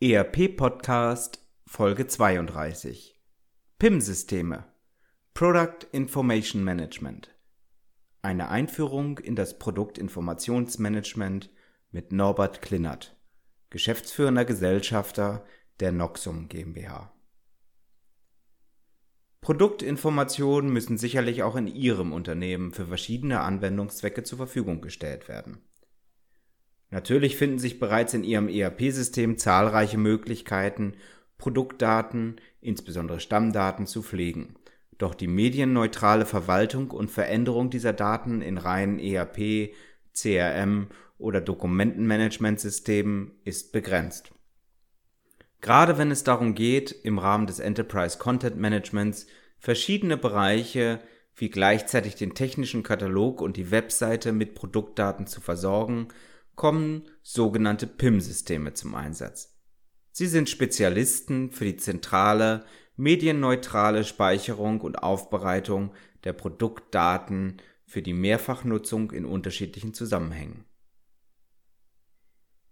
ERP Podcast Folge 32 PIM-Systeme Product Information Management Eine Einführung in das Produktinformationsmanagement mit Norbert Klinnert, geschäftsführender Gesellschafter der Noxum GmbH. Produktinformationen müssen sicherlich auch in Ihrem Unternehmen für verschiedene Anwendungszwecke zur Verfügung gestellt werden. Natürlich finden sich bereits in Ihrem ERP-System zahlreiche Möglichkeiten, Produktdaten, insbesondere Stammdaten, zu pflegen. Doch die medienneutrale Verwaltung und Veränderung dieser Daten in reinen ERP, CRM oder Dokumentenmanagementsystemen ist begrenzt. Gerade wenn es darum geht, im Rahmen des Enterprise Content Managements verschiedene Bereiche wie gleichzeitig den technischen Katalog und die Webseite mit Produktdaten zu versorgen, kommen sogenannte PIM-Systeme zum Einsatz. Sie sind Spezialisten für die zentrale, medienneutrale Speicherung und Aufbereitung der Produktdaten für die Mehrfachnutzung in unterschiedlichen Zusammenhängen.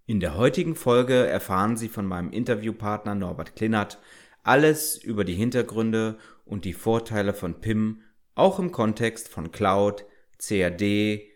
In der heutigen Folge erfahren Sie von meinem Interviewpartner Norbert Klinnert alles über die Hintergründe und die Vorteile von PIM, auch im Kontext von Cloud, CAD,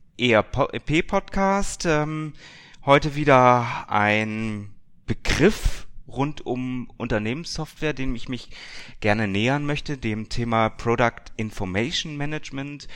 ERP-Podcast. Ähm, heute wieder ein Begriff rund um Unternehmenssoftware, dem ich mich gerne nähern möchte, dem Thema Product Information Management.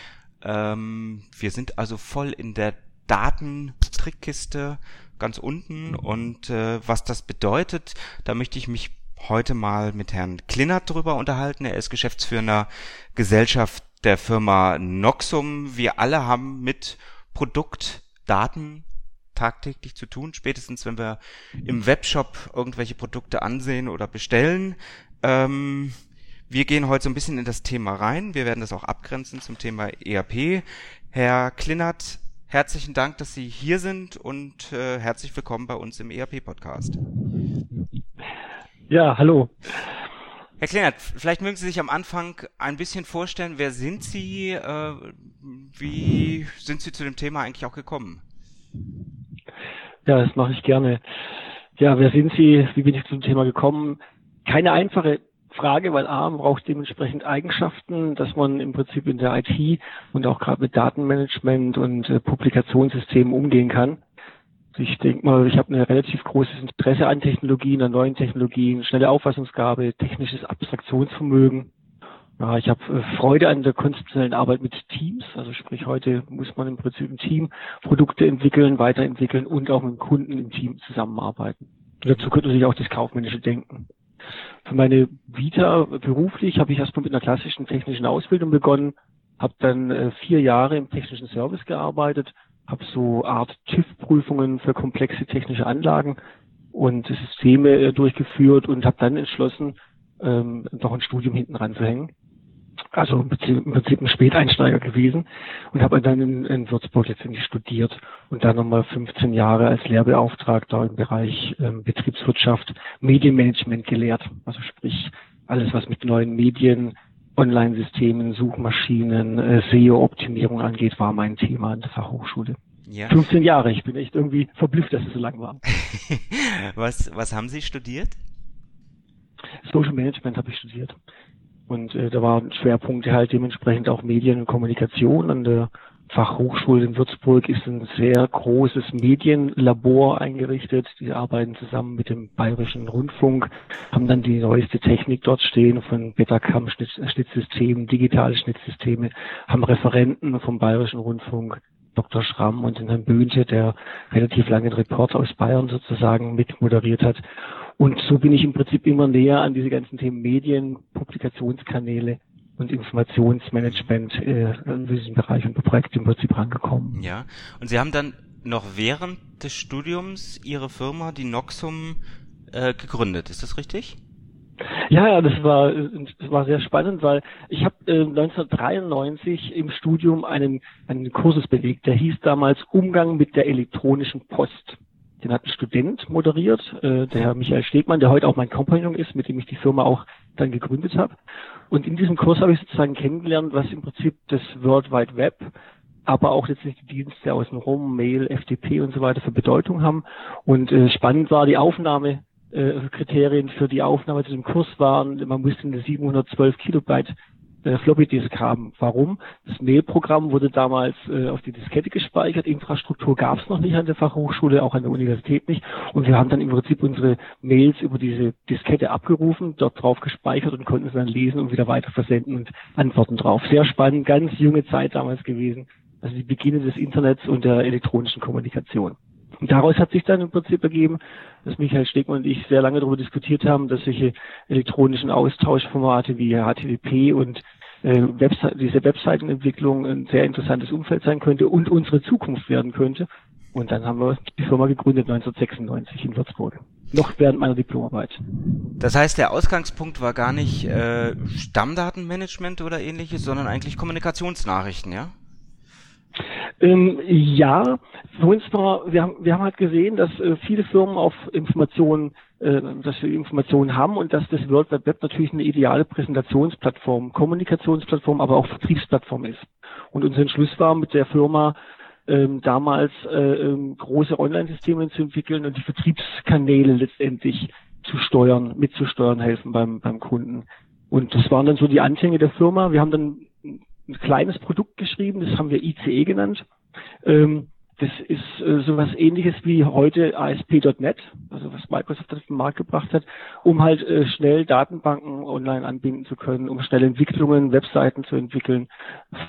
Ähm, wir sind also voll in der Datentrickkiste ganz unten und äh, was das bedeutet, da möchte ich mich heute mal mit Herrn Klinnert drüber unterhalten. Er ist geschäftsführender Gesellschaft der Firma Noxum. Wir alle haben mit Produktdaten tagtäglich zu tun, spätestens wenn wir im Webshop irgendwelche Produkte ansehen oder bestellen. Ähm, wir gehen heute so ein bisschen in das Thema rein. Wir werden das auch abgrenzen zum Thema ERP. Herr Klinnert, herzlichen Dank, dass Sie hier sind und äh, herzlich willkommen bei uns im ERP-Podcast. Ja, hallo. Herr Kleinert, vielleicht mögen Sie sich am Anfang ein bisschen vorstellen, wer sind Sie, äh, wie sind Sie zu dem Thema eigentlich auch gekommen? Ja, das mache ich gerne. Ja, wer sind Sie, wie bin ich zum Thema gekommen? Keine einfache Frage, weil A braucht dementsprechend Eigenschaften, dass man im Prinzip in der IT und auch gerade mit Datenmanagement und äh, Publikationssystemen umgehen kann. Ich denke mal, ich habe ein relativ großes Interesse an Technologien, an neuen Technologien, schnelle Auffassungsgabe, technisches Abstraktionsvermögen. Ja, ich habe äh, Freude an der konzeptionellen Arbeit mit Teams. Also sprich, heute muss man im Prinzip im Team Produkte entwickeln, weiterentwickeln und auch mit dem Kunden im Team zusammenarbeiten. Und dazu gehört natürlich auch das kaufmännische Denken. Für meine Vita beruflich habe ich erstmal mit einer klassischen technischen Ausbildung begonnen, habe dann äh, vier Jahre im technischen Service gearbeitet, habe so Art TÜV-Prüfungen für komplexe technische Anlagen und Systeme äh, durchgeführt und habe dann entschlossen, ähm, noch ein Studium hinten ranzuhängen. Also im Prinzip ein Späteinsteiger gewesen und habe dann in, in Würzburg letztendlich studiert und dann nochmal 15 Jahre als Lehrbeauftragter im Bereich ähm, Betriebswirtschaft, Medienmanagement gelehrt. Also sprich alles, was mit neuen Medien, Online-Systemen, Suchmaschinen, äh, SEO-Optimierung angeht, war mein Thema in der Fachhochschule. Ja. 15 Jahre, ich bin echt irgendwie verblüfft, dass es so lang war. was, was haben Sie studiert? Social Management habe ich studiert. Und äh, da waren Schwerpunkte halt dementsprechend auch Medien und Kommunikation an der Fachhochschule in Würzburg ist ein sehr großes Medienlabor eingerichtet. Die arbeiten zusammen mit dem Bayerischen Rundfunk, haben dann die neueste Technik dort stehen von Betacam-Schnittsystemen, digitale Schnittsysteme, haben Referenten vom Bayerischen Rundfunk, Dr. Schramm und den Herrn Böhnte, der relativ lange den Report aus Bayern sozusagen mit moderiert hat. Und so bin ich im Prinzip immer näher an diese ganzen Themen Medien, Publikationskanäle und Informationsmanagement äh, in diesem Bereich und Projekt im Prinzip rangekommen. Ja, und Sie haben dann noch während des Studiums Ihre Firma, die Noxum, äh, gegründet. Ist das richtig? Ja, ja, das war, das war sehr spannend, weil ich habe äh, 1993 im Studium einen, einen Kursus belegt, der hieß damals Umgang mit der elektronischen Post. Den hat ein Student moderiert, äh, der Herr Michael Stegmann, der heute auch mein Kompagnon ist, mit dem ich die Firma auch dann gegründet habe. Und in diesem Kurs habe ich sozusagen kennengelernt, was im Prinzip das World Wide Web, aber auch letztlich die Dienste außenrum, Mail, FTP und so weiter für Bedeutung haben. Und äh, spannend war die Aufnahme äh, Kriterien für die Aufnahme zu dem Kurs waren, man musste eine 712 Kilobyte äh, Floppy Disk haben. Warum? Das Mailprogramm wurde damals äh, auf die Diskette gespeichert. Infrastruktur gab es noch nicht an der Fachhochschule, auch an der Universität nicht. Und wir haben dann im Prinzip unsere Mails über diese Diskette abgerufen, dort drauf gespeichert und konnten sie dann lesen und wieder weiter versenden und antworten drauf. Sehr spannend, ganz junge Zeit damals gewesen. Also die Beginne des Internets und der elektronischen Kommunikation. Daraus hat sich dann im Prinzip ergeben, dass Michael Stegmann und ich sehr lange darüber diskutiert haben, dass solche elektronischen Austauschformate wie HTTP und äh, Webse diese Webseitenentwicklung ein sehr interessantes Umfeld sein könnte und unsere Zukunft werden könnte. Und dann haben wir die Firma gegründet 1996 in Würzburg. Noch während meiner Diplomarbeit. Das heißt, der Ausgangspunkt war gar nicht äh, Stammdatenmanagement oder ähnliches, sondern eigentlich Kommunikationsnachrichten, ja? Ähm, ja, für uns war, wir haben, wir haben halt gesehen, dass äh, viele Firmen auf Informationen, äh, dass wir Informationen haben und dass das World Wide Web natürlich eine ideale Präsentationsplattform, Kommunikationsplattform, aber auch Vertriebsplattform ist. Und unser Entschluss war mit der Firma ähm, damals äh, ähm, große Online-Systeme zu entwickeln und die Vertriebskanäle letztendlich zu steuern, mitzusteuern helfen beim, beim Kunden. Und das waren dann so die Anfänge der Firma. Wir haben dann ein kleines Produkt geschrieben, das haben wir ICE genannt. Ähm, das ist äh, sowas ähnliches wie heute ASP.NET, also was Microsoft auf den Markt gebracht hat, um halt äh, schnell Datenbanken online anbinden zu können, um schnell Entwicklungen, Webseiten zu entwickeln,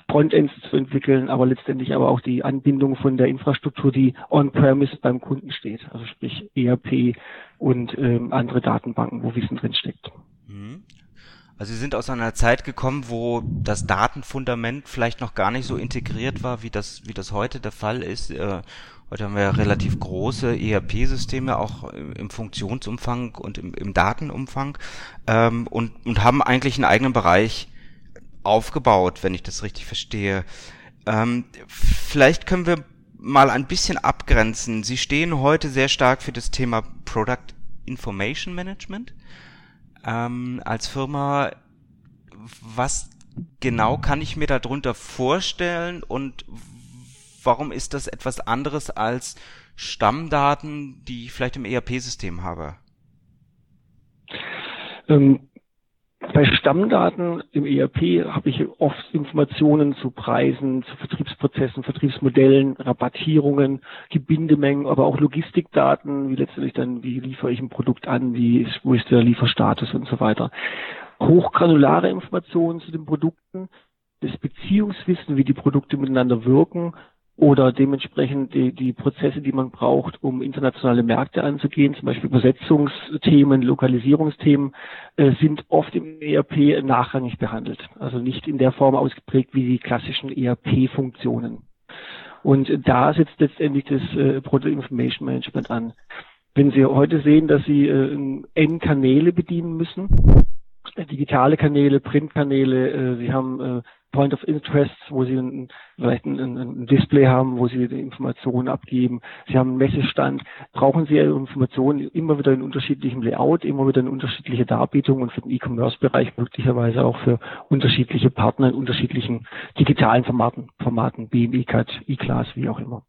Frontends zu entwickeln, aber letztendlich aber auch die Anbindung von der Infrastruktur, die on-premise beim Kunden steht, also sprich ERP und ähm, andere Datenbanken, wo Wissen drin steckt. Mhm. Also Sie sind aus einer Zeit gekommen, wo das Datenfundament vielleicht noch gar nicht so integriert war, wie das, wie das heute der Fall ist. Äh, heute haben wir ja relativ große ERP-Systeme, auch im Funktionsumfang und im, im Datenumfang, ähm, und, und haben eigentlich einen eigenen Bereich aufgebaut, wenn ich das richtig verstehe. Ähm, vielleicht können wir mal ein bisschen abgrenzen. Sie stehen heute sehr stark für das Thema Product Information Management ähm, als Firma, was genau kann ich mir darunter vorstellen und warum ist das etwas anderes als Stammdaten, die ich vielleicht im ERP-System habe? Ähm, bei Stammdaten im ERP habe ich oft Informationen zu Preisen, zu Vertriebsprozessen, Vertriebsmodellen, Rabattierungen, Gebindemengen, aber auch Logistikdaten, wie letztendlich dann, wie liefere ich ein Produkt an, wie ist, wo ist der Lieferstatus und so weiter. Hochgranulare Informationen zu den Produkten, das Beziehungswissen, wie die Produkte miteinander wirken oder dementsprechend die, die Prozesse, die man braucht, um internationale Märkte anzugehen, zum Beispiel Übersetzungsthemen, Lokalisierungsthemen, äh, sind oft im ERP nachrangig behandelt. Also nicht in der Form ausgeprägt wie die klassischen ERP-Funktionen. Und da setzt letztendlich das äh, Product Information Management an. Wenn Sie heute sehen, dass Sie äh, N-Kanäle bedienen müssen, äh, digitale Kanäle, Printkanäle, äh, Sie haben äh, Point of Interest, wo Sie ein, vielleicht ein, ein, Display haben, wo Sie die Informationen abgeben. Sie haben einen Messestand. Brauchen Sie Informationen immer wieder in unterschiedlichem Layout, immer wieder in unterschiedliche Darbietungen und für den E-Commerce-Bereich möglicherweise auch für unterschiedliche Partner in unterschiedlichen digitalen Formaten, Formaten BME-Cut, E-Class, wie auch immer.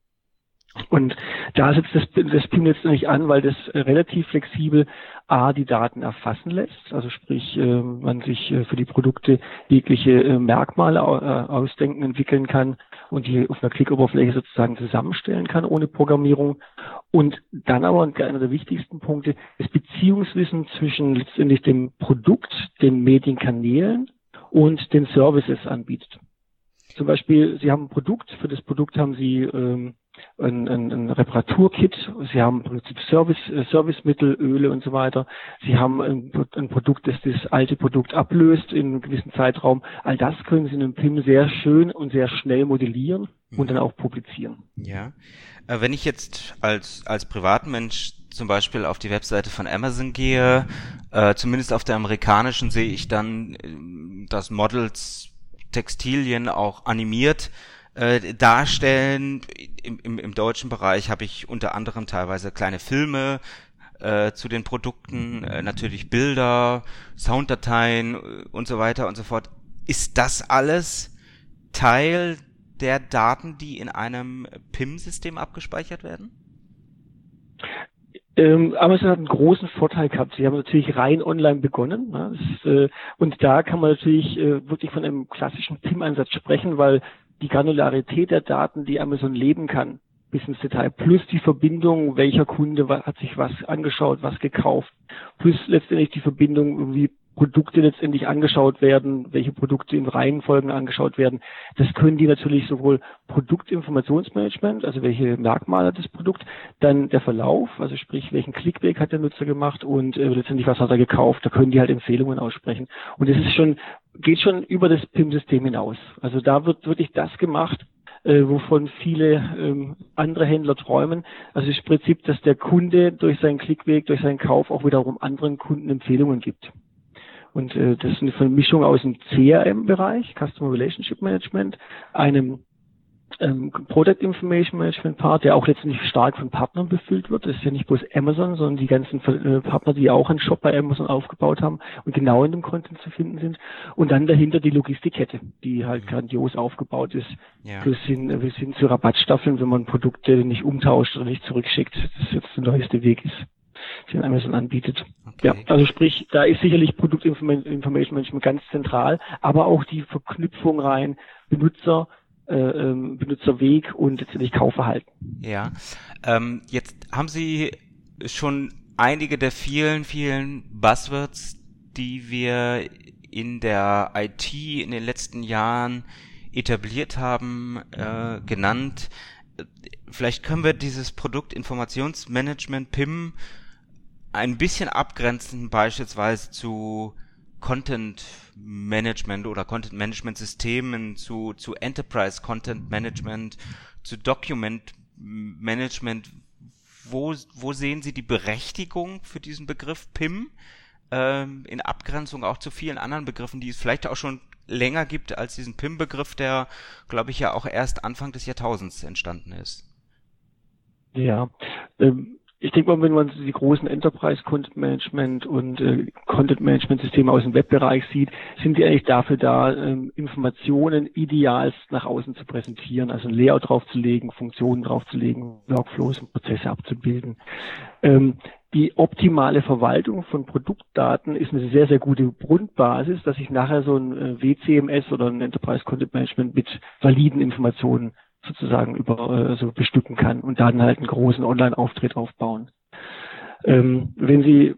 Und da setzt das, das PIM letztendlich an, weil das relativ flexibel A, die Daten erfassen lässt, also sprich, äh, man sich äh, für die Produkte jegliche äh, Merkmale ausdenken, entwickeln kann und die auf einer Klickoberfläche sozusagen zusammenstellen kann ohne Programmierung. Und dann aber einer der wichtigsten Punkte, das Beziehungswissen zwischen letztendlich dem Produkt, den Medienkanälen und den Services anbietet. Zum Beispiel, Sie haben ein Produkt, für das Produkt haben Sie ähm, ein, ein, ein Reparaturkit, Sie haben im Prinzip Service, äh, Servicemittel, Öle und so weiter. Sie haben ein, ein, Produkt, das das alte Produkt ablöst in einem gewissen Zeitraum. All das können Sie in einem PIM sehr schön und sehr schnell modellieren und mhm. dann auch publizieren. Ja. Äh, wenn ich jetzt als, als Privatmensch zum Beispiel auf die Webseite von Amazon gehe, äh, zumindest auf der amerikanischen sehe ich dann, äh, dass Models Textilien auch animiert äh, darstellen. Im, im, Im deutschen Bereich habe ich unter anderem teilweise kleine Filme äh, zu den Produkten, äh, natürlich Bilder, Sounddateien äh, und so weiter und so fort. Ist das alles Teil der Daten, die in einem PIM-System abgespeichert werden? Ähm, Amazon hat einen großen Vorteil gehabt. Sie haben natürlich rein online begonnen. Ne? Das, äh, und da kann man natürlich äh, wirklich von einem klassischen PIM-Ansatz sprechen, weil die Granularität der Daten, die Amazon leben kann, bis ins Detail, plus die Verbindung, welcher Kunde hat sich was angeschaut, was gekauft, plus letztendlich die Verbindung, wie Produkte letztendlich angeschaut werden, welche Produkte in Reihenfolgen angeschaut werden. Das können die natürlich sowohl Produktinformationsmanagement, also welche Merkmale hat das Produkt, dann der Verlauf, also sprich, welchen Clickback hat der Nutzer gemacht und äh, letztendlich was hat er gekauft, da können die halt Empfehlungen aussprechen. Und es ist schon, geht schon über das PIM-System hinaus. Also da wird wirklich das gemacht, äh, wovon viele ähm, andere Händler träumen. Also das Prinzip, dass der Kunde durch seinen Klickweg, durch seinen Kauf auch wiederum anderen Kunden Empfehlungen gibt. Und äh, das ist eine Vermischung aus dem CRM-Bereich, Customer Relationship Management, einem ähm, Product Information Management Part, der auch letztendlich stark von Partnern befüllt wird. Das ist ja nicht bloß Amazon, sondern die ganzen äh, Partner, die auch einen Shop bei Amazon aufgebaut haben und genau in dem Content zu finden sind. Und dann dahinter die Logistikkette, die halt mhm. grandios aufgebaut ist, ja. bis, hin, bis hin zu Rabattstaffeln, wenn man Produkte nicht umtauscht oder nicht zurückschickt, das jetzt der neueste Weg ist den Amazon anbietet. Okay. Ja, also sprich, da ist sicherlich Produktinformation Management ganz zentral, aber auch die Verknüpfung rein Benutzer, äh, ähm, Benutzerweg und letztendlich Kaufverhalten. Ja, ähm, jetzt haben Sie schon einige der vielen, vielen Buzzwords, die wir in der IT in den letzten Jahren etabliert haben, äh, genannt. Vielleicht können wir dieses Produktinformationsmanagement PIM ein bisschen abgrenzen beispielsweise zu Content Management oder Content Management Systemen, zu, zu Enterprise Content Management, zu Document Management. Wo, wo sehen Sie die Berechtigung für diesen Begriff PIM ähm, in Abgrenzung auch zu vielen anderen Begriffen, die es vielleicht auch schon länger gibt als diesen PIM-Begriff, der, glaube ich, ja auch erst Anfang des Jahrtausends entstanden ist? Ja, ähm, ich denke mal, wenn man die großen Enterprise Content Management und äh, Content Management Systeme aus dem Webbereich sieht, sind die eigentlich dafür da, ähm, Informationen idealst nach außen zu präsentieren, also ein Layout draufzulegen, Funktionen draufzulegen, Workflows und Prozesse abzubilden. Ähm, die optimale Verwaltung von Produktdaten ist eine sehr, sehr gute Grundbasis, dass ich nachher so ein äh, WCMS oder ein Enterprise Content Management mit validen Informationen sozusagen über äh, so bestücken kann und dann halt einen großen Online-Auftritt aufbauen. Ähm, wenn Sie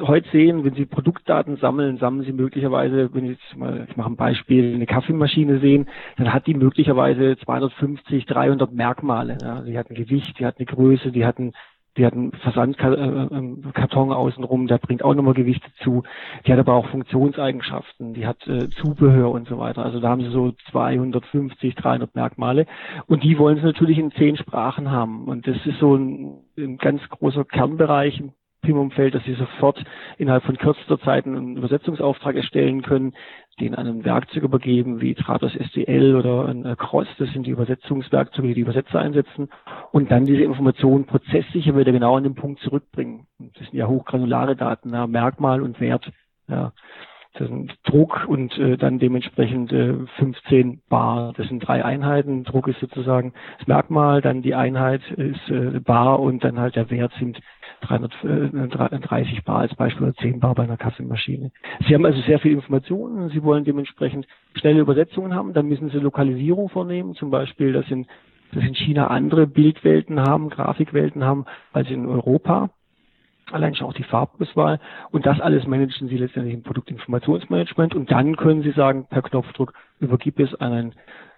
heute sehen, wenn Sie Produktdaten sammeln, sammeln Sie möglicherweise, wenn Sie jetzt mal, ich mache ein Beispiel, eine Kaffeemaschine sehen, dann hat die möglicherweise 250, 300 Merkmale. Ja. Die hat ein Gewicht, die hat eine Größe, die hat ein die hat einen Versandkarton außenrum, der bringt auch nochmal Gewichte zu. Die hat aber auch Funktionseigenschaften, die hat äh, Zubehör und so weiter. Also da haben sie so 250, 300 Merkmale. Und die wollen sie natürlich in zehn Sprachen haben. Und das ist so ein, ein ganz großer Kernbereich im PIM-Umfeld, dass sie sofort innerhalb von kürzester Zeit einen Übersetzungsauftrag erstellen können, den einem Werkzeug übergeben, wie Trados SDL oder ein äh, Cross, das sind die Übersetzungswerkzeuge, die die Übersetzer einsetzen, und dann diese Informationen prozesssicher wieder genau an den Punkt zurückbringen. Das sind ja hochgranulare Daten, ja, Merkmal und Wert. Ja. Druck und äh, dann dementsprechend äh, 15 Bar. Das sind drei Einheiten. Druck ist sozusagen das Merkmal, dann die Einheit ist äh, Bar und dann halt der Wert sind 330 Bar als Beispiel oder 10 Bar bei einer Kaffeemaschine. Sie haben also sehr viel Informationen. Sie wollen dementsprechend schnelle Übersetzungen haben. Dann müssen Sie Lokalisierung vornehmen. Zum Beispiel, dass in, dass in China andere Bildwelten haben, Grafikwelten haben als in Europa allein schon auch die Farbauswahl und das alles managen Sie letztendlich im Produktinformationsmanagement und dann können Sie sagen, per Knopfdruck übergib es an ein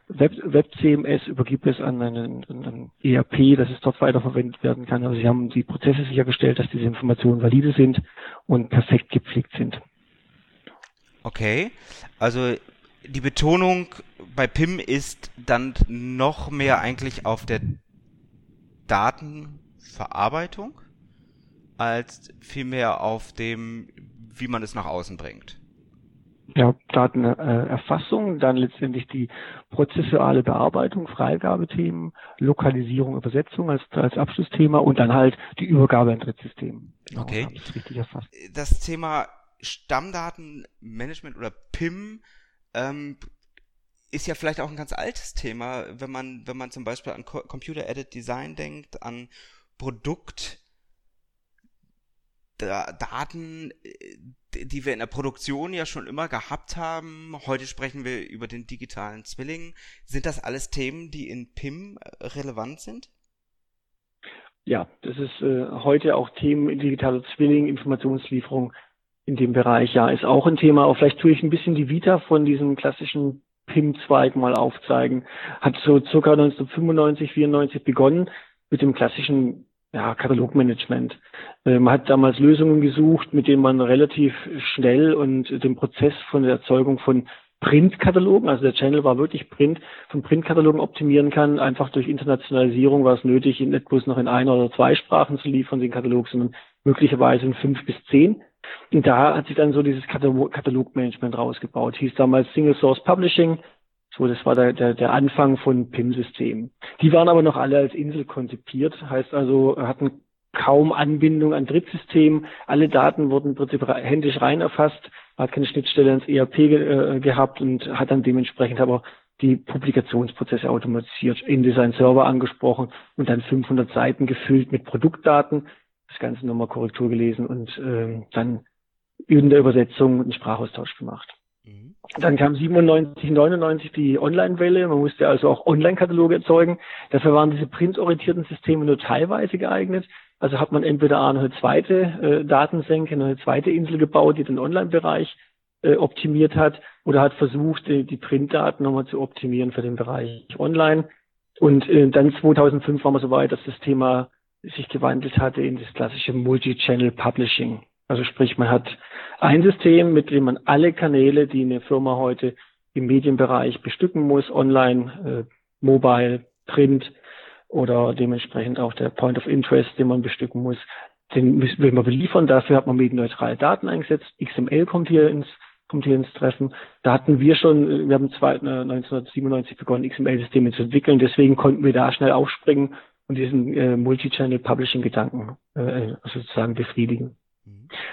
Web, Web CMS, übergib es an einen, einen ERP, dass es dort weiterverwendet werden kann. Also Sie haben die Prozesse sichergestellt, dass diese Informationen valide sind und perfekt gepflegt sind. Okay, also die Betonung bei PIM ist dann noch mehr eigentlich auf der Datenverarbeitung? Als vielmehr auf dem, wie man es nach außen bringt. Ja, Datenerfassung, dann letztendlich die prozessuale Bearbeitung, Freigabethemen, Lokalisierung, Übersetzung als, als Abschlussthema und dann halt die Übergabe an Drittsystem. Genau, okay. Das, das Thema Stammdatenmanagement oder PIM ähm, ist ja vielleicht auch ein ganz altes Thema, wenn man, wenn man zum Beispiel an Computer Aided Design denkt, an Produkt Daten, äh, die wir in der Produktion ja schon immer gehabt haben. Heute sprechen wir über den digitalen Zwilling. Sind das alles Themen, die in PIM äh, relevant sind? Ja, das ist äh, heute auch Themen digitaler Zwilling, Informationslieferung in dem Bereich. Ja, ist auch ein Thema. Auch vielleicht tue ich ein bisschen die Vita von diesem klassischen PIM-Zweig mal aufzeigen. Hat so circa 1995, 94 begonnen mit dem klassischen ja, Katalogmanagement. Äh, man hat damals Lösungen gesucht, mit denen man relativ schnell und den Prozess von der Erzeugung von Printkatalogen, also der Channel war wirklich Print, von Printkatalogen optimieren kann. Einfach durch Internationalisierung war es nötig, nicht bloß noch in einer oder zwei Sprachen zu liefern, den Katalog, sondern möglicherweise in fünf bis zehn. Und da hat sich dann so dieses Katalogmanagement rausgebaut. Hieß damals Single Source Publishing. So, das war der, der, der Anfang von PIM-Systemen. Die waren aber noch alle als Insel konzipiert, heißt also, hatten kaum Anbindung an Drittsystemen. Alle Daten wurden im Prinzip händisch rein erfasst, hat keine Schnittstelle ins ERP äh, gehabt und hat dann dementsprechend aber die Publikationsprozesse automatisiert, InDesign Server angesprochen und dann 500 Seiten gefüllt mit Produktdaten, das Ganze nochmal Korrektur gelesen und äh, dann in der Übersetzung einen Sprachaustausch gemacht. Dann kam 97, 99 die Online-Welle. Man musste also auch Online-Kataloge erzeugen. Dafür waren diese printorientierten Systeme nur teilweise geeignet. Also hat man entweder eine zweite äh, Datensenke, eine zweite Insel gebaut, die den Online-Bereich äh, optimiert hat, oder hat versucht, die, die Printdaten nochmal zu optimieren für den Bereich Online. Und äh, dann 2005 waren wir so weit, dass das Thema sich gewandelt hatte in das klassische Multi-Channel Publishing. Also sprich, man hat ein System, mit dem man alle Kanäle, die eine Firma heute im Medienbereich bestücken muss, online, äh, mobile, print oder dementsprechend auch der Point of Interest, den man bestücken muss, den will man beliefern. Dafür hat man medienneutrale Daten eingesetzt. XML kommt hier ins kommt hier ins Treffen. Da hatten wir schon, wir haben zwei, 1997 äh, begonnen, XML-Systeme zu entwickeln. Deswegen konnten wir da schnell aufspringen und diesen äh, Multi-Channel-Publishing-Gedanken äh, sozusagen befriedigen.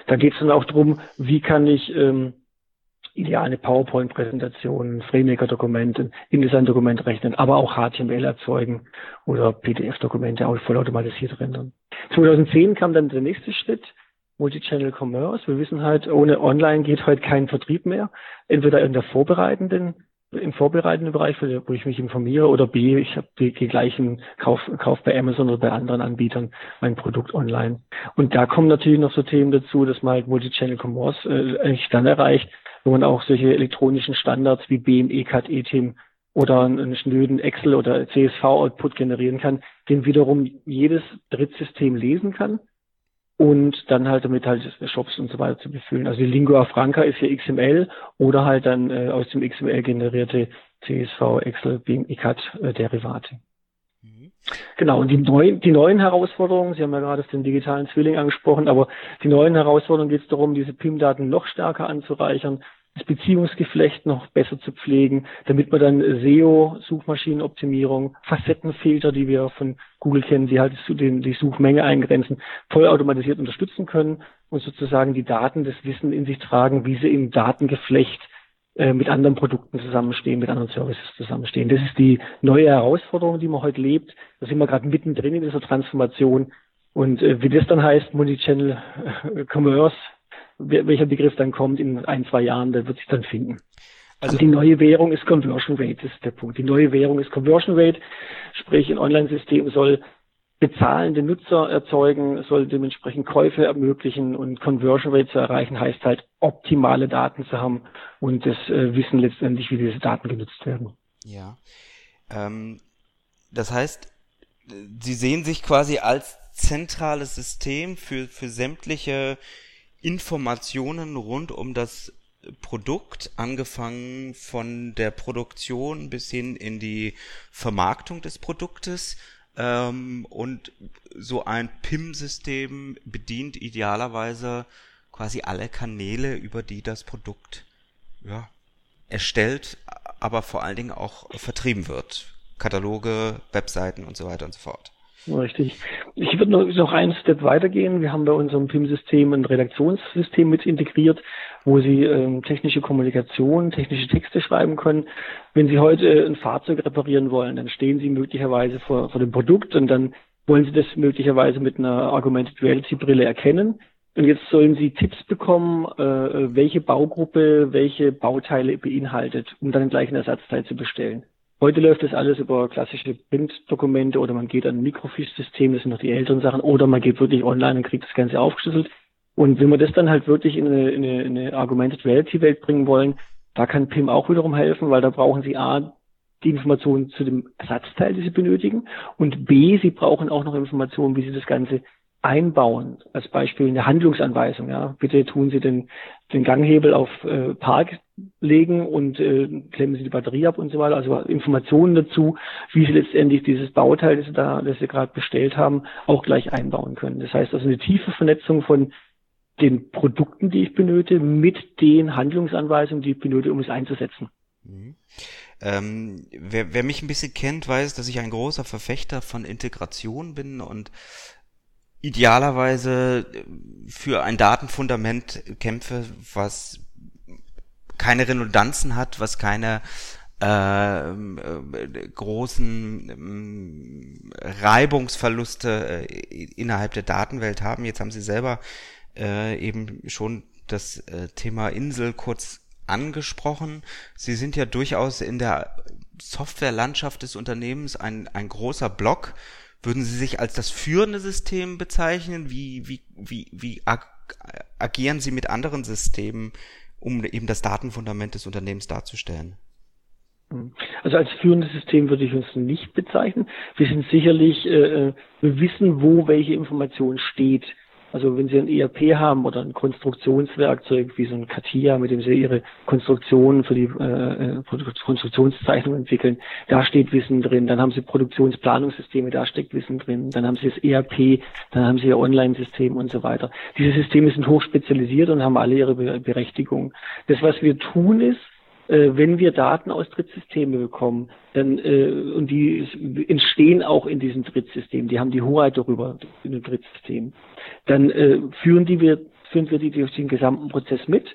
Da geht es dann auch darum, wie kann ich ähm, ideale PowerPoint-Präsentationen, FrameMaker-Dokumente, InDesign-Dokument rechnen, aber auch HTML erzeugen oder PDF-Dokumente auch vollautomatisiert rendern. 2010 kam dann der nächste Schritt, Multichannel Commerce. Wir wissen halt, ohne Online geht heute kein Vertrieb mehr. Entweder in der vorbereitenden im vorbereitenden Bereich, wo ich mich informiere, oder B, ich habe die, die gleichen Kauf, Kauf bei Amazon oder bei anderen Anbietern mein Produkt online. Und da kommen natürlich noch so Themen dazu, dass man halt Multichannel Commerce äh, eigentlich dann erreicht, wo man auch solche elektronischen Standards wie BME, CAD, ETIM oder einen schnöden Excel oder CSV-Output generieren kann, den wiederum jedes Drittsystem lesen kann und dann halt damit halt Shops und so weiter zu befüllen. Also die Lingua Franca ist hier XML oder halt dann äh, aus dem XML generierte CSV, Excel, BIM, ICAT äh, Derivate. Mhm. Genau, und die neuen, die neuen Herausforderungen, Sie haben ja gerade den digitalen Zwilling angesprochen, aber die neuen Herausforderungen geht es darum, diese PIM-Daten noch stärker anzureichern, das Beziehungsgeflecht noch besser zu pflegen, damit man dann SEO, Suchmaschinenoptimierung, Facettenfilter, die wir von Google kennen, die halt die Suchmenge eingrenzen, vollautomatisiert unterstützen können und sozusagen die Daten, das Wissen in sich tragen, wie sie im Datengeflecht äh, mit anderen Produkten zusammenstehen, mit anderen Services zusammenstehen. Das ist die neue Herausforderung, die man heute lebt. Da sind wir gerade mittendrin in dieser Transformation. Und äh, wie das dann heißt, Multichannel äh, Commerce, welcher Begriff dann kommt in ein, zwei Jahren, der wird sich dann finden. Also die neue Währung ist Conversion Rate, das ist der Punkt. Die neue Währung ist Conversion Rate, sprich ein Online-System soll bezahlende Nutzer erzeugen, soll dementsprechend Käufe ermöglichen und Conversion Rate zu erreichen, heißt halt optimale Daten zu haben und das äh, Wissen letztendlich, wie diese Daten genutzt werden. Ja. Ähm, das heißt, Sie sehen sich quasi als zentrales System für, für sämtliche Informationen rund um das Produkt, angefangen von der Produktion bis hin in die Vermarktung des Produktes. Ähm, und so ein PIM-System bedient idealerweise quasi alle Kanäle, über die das Produkt ja, erstellt, aber vor allen Dingen auch vertrieben wird. Kataloge, Webseiten und so weiter und so fort. Richtig. Ich würde noch, noch einen Step weitergehen. Wir haben bei unserem PIM-System ein Redaktionssystem mit integriert, wo Sie ähm, technische Kommunikation, technische Texte schreiben können. Wenn Sie heute ein Fahrzeug reparieren wollen, dann stehen Sie möglicherweise vor, vor dem Produkt und dann wollen Sie das möglicherweise mit einer Augmented Reality Brille erkennen. Und jetzt sollen Sie Tipps bekommen, äh, welche Baugruppe welche Bauteile beinhaltet, um dann gleich ein Ersatzteil zu bestellen. Heute läuft das alles über klassische Printdokumente oder man geht an ein Microfiche-System, das sind noch die älteren Sachen, oder man geht wirklich online und kriegt das Ganze aufgeschlüsselt. Und wenn wir das dann halt wirklich in eine, in eine, in eine Augmented Reality-Welt bringen wollen, da kann PIM auch wiederum helfen, weil da brauchen Sie A, die Informationen zu dem Ersatzteil, die Sie benötigen, und B, Sie brauchen auch noch Informationen, wie Sie das Ganze einbauen. Als Beispiel eine Handlungsanweisung. Ja, bitte tun Sie den, den Ganghebel auf äh, Park legen und äh, klemmen Sie die Batterie ab und so weiter. Also Informationen dazu, wie Sie letztendlich dieses Bauteil, das Sie da, das Sie gerade bestellt haben, auch gleich einbauen können. Das heißt also eine tiefe Vernetzung von den Produkten, die ich benötige, mit den Handlungsanweisungen, die ich benötige, um es einzusetzen. Mhm. Ähm, wer, wer mich ein bisschen kennt, weiß, dass ich ein großer Verfechter von Integration bin und idealerweise für ein Datenfundament kämpfe, was keine Redundanzen hat, was keine äh, äh, großen äh, Reibungsverluste äh, innerhalb der Datenwelt haben. Jetzt haben Sie selber äh, eben schon das äh, Thema Insel kurz angesprochen. Sie sind ja durchaus in der Softwarelandschaft des Unternehmens ein, ein großer Block würden Sie sich als das führende System bezeichnen? Wie, wie, wie, wie ag agieren Sie mit anderen Systemen, um eben das Datenfundament des Unternehmens darzustellen? Also als führendes System würde ich uns nicht bezeichnen. Wir sind sicherlich, äh, äh wir wissen, wo welche Information steht. Also wenn Sie ein ERP haben oder ein Konstruktionswerkzeug wie so ein CATIA, mit dem Sie Ihre Konstruktionen für die äh, äh Konstruktionszeichnung entwickeln, da steht Wissen drin. Dann haben Sie Produktionsplanungssysteme, da steckt Wissen drin. Dann haben Sie das ERP, dann haben Sie Ihr Online-System und so weiter. Diese Systeme sind hochspezialisiert und haben alle ihre Berechtigung. Das, was wir tun, ist, wenn wir Daten aus Drittsystemen bekommen, dann äh, und die entstehen auch in diesen Drittsystemen, die haben die Hoheit darüber in dem Drittsystem, dann äh, führen die wir führen wir die durch den gesamten Prozess mit,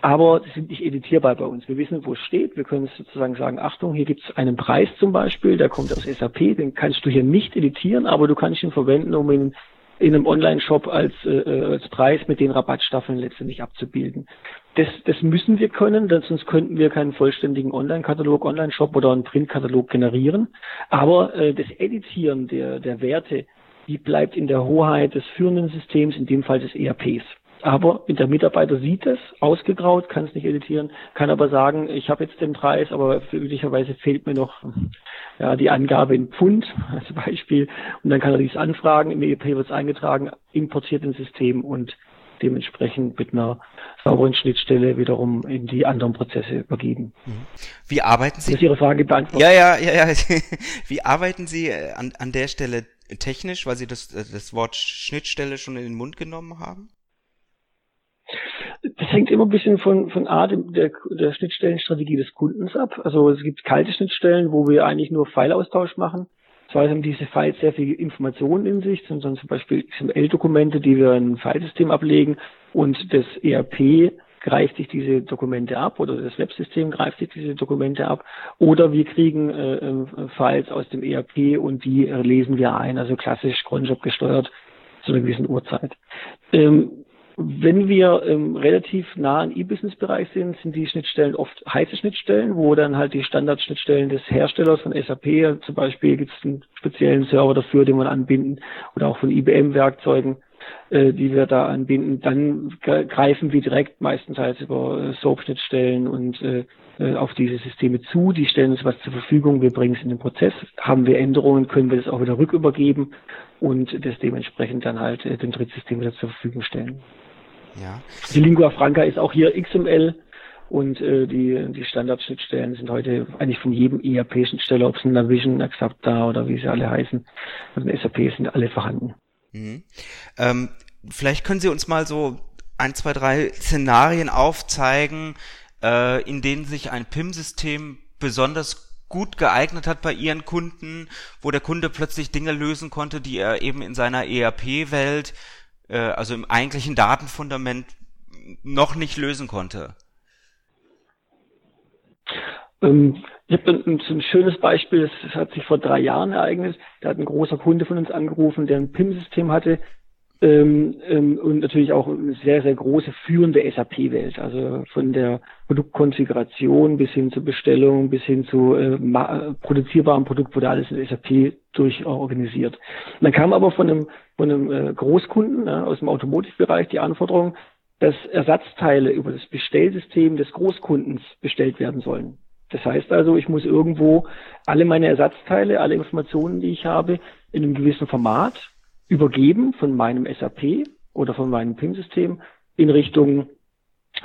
aber sind nicht editierbar bei uns. Wir wissen, wo es steht. Wir können sozusagen sagen, Achtung, hier gibt es einen Preis zum Beispiel, der kommt aus SAP, den kannst du hier nicht editieren, aber du kannst ihn verwenden, um ihn in einem Online-Shop als, äh, als Preis mit den Rabattstaffeln letztendlich abzubilden. Das, das müssen wir können, denn sonst könnten wir keinen vollständigen Online-Katalog, Online-Shop oder einen Print-Katalog generieren. Aber äh, das Editieren der, der Werte, die bleibt in der Hoheit des führenden Systems, in dem Fall des ERPs. Aber der Mitarbeiter sieht es, ausgegraut, kann es nicht editieren, kann aber sagen, ich habe jetzt den Preis, aber möglicherweise fehlt mir noch ja, die Angabe in Pfund als Beispiel. Und dann kann er dies anfragen, im EEP wird es eingetragen, importiert ins System und dementsprechend mit einer sauberen Schnittstelle wiederum in die anderen Prozesse übergeben. Mhm. Wie arbeiten Sie? Ist Ihre Frage beantwortet? Ja, ja, ja, ja. Wie arbeiten Sie äh, an, an der Stelle technisch, weil Sie das, das Wort Schnittstelle schon in den Mund genommen haben? Das hängt immer ein bisschen von, von Art der, der Schnittstellenstrategie des Kundens ab. Also es gibt kalte Schnittstellen, wo wir eigentlich nur Pfeilaustausch machen. Zwar haben diese Files sehr viel Informationen in sich, sondern zum Beispiel XML-Dokumente, die wir in ein Filesystem ablegen und das ERP greift sich diese Dokumente ab oder das Websystem greift sich diese Dokumente ab oder wir kriegen äh, äh Files aus dem ERP und die äh, lesen wir ein, also klassisch Cronjob gesteuert zu einer gewissen Uhrzeit. Ähm, wenn wir ähm, relativ nah im E-Business-Bereich sind, sind die Schnittstellen oft heiße Schnittstellen, wo dann halt die Standardschnittstellen des Herstellers von SAP, zum Beispiel gibt es einen speziellen Server dafür, den wir anbinden, oder auch von IBM-Werkzeugen, äh, die wir da anbinden. Dann greifen wir direkt meistens halt über äh, SOAP-Schnittstellen und äh, äh, auf diese Systeme zu. Die stellen uns was zur Verfügung, wir bringen es in den Prozess. Haben wir Änderungen, können wir das auch wieder rückübergeben und das dementsprechend dann halt äh, dem Drittsystem wieder zur Verfügung stellen. Ja. Die Lingua Franca ist auch hier XML und äh, die, die Standardschnittstellen sind heute eigentlich von jedem ERP-Schnittsteller, ob es ein Navision, Axapta oder wie sie alle heißen, also SAP sind alle vorhanden. Mhm. Ähm, vielleicht können Sie uns mal so ein, zwei, drei Szenarien aufzeigen, äh, in denen sich ein PIM-System besonders gut geeignet hat bei Ihren Kunden, wo der Kunde plötzlich Dinge lösen konnte, die er eben in seiner ERP-Welt äh, also im eigentlichen Datenfundament noch nicht lösen konnte? Ähm, ich habe ein, ein, schönes Beispiel, das hat sich vor drei Jahren ereignet. Da hat ein großer Kunde von uns angerufen, der ein PIM-System hatte ähm, ähm, und natürlich auch eine sehr, sehr große führende SAP-Welt. Also von der Produktkonfiguration bis hin zur Bestellung, bis hin zu äh, produzierbaren Produkt wurde alles in SAP durchorganisiert. Dann kam aber von einem, von einem äh, Großkunden äh, aus dem Automotive-Bereich die Anforderung, dass Ersatzteile über das Bestellsystem des Großkundens bestellt werden sollen. Das heißt also, ich muss irgendwo alle meine Ersatzteile, alle Informationen, die ich habe, in einem gewissen Format übergeben von meinem SAP oder von meinem PIM-System in Richtung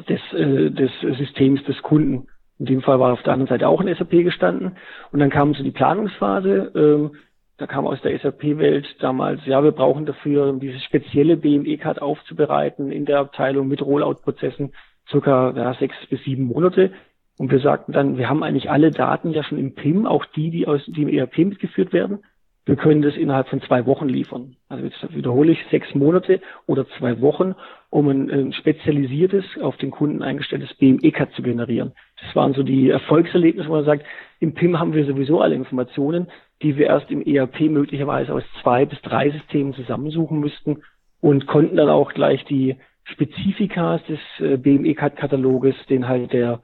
des, äh, des Systems des Kunden. In dem Fall war auf der anderen Seite auch ein SAP gestanden. Und dann kam so die Planungsphase. Ähm, da kam aus der SAP-Welt damals, ja, wir brauchen dafür, um dieses spezielle BME-Card aufzubereiten in der Abteilung mit Rollout-Prozessen, circa ja, sechs bis sieben Monate. Und wir sagten dann, wir haben eigentlich alle Daten ja schon im PIM, auch die, die aus dem ERP mitgeführt werden. Wir können das innerhalb von zwei Wochen liefern. Also jetzt wiederhole ich sechs Monate oder zwei Wochen, um ein, ein spezialisiertes, auf den Kunden eingestelltes BME-Cut zu generieren. Das waren so die Erfolgserlebnisse, wo man sagt, im PIM haben wir sowieso alle Informationen, die wir erst im ERP möglicherweise aus zwei bis drei Systemen zusammensuchen müssten und konnten dann auch gleich die Spezifikas des äh, BME-Kataloges, den halt der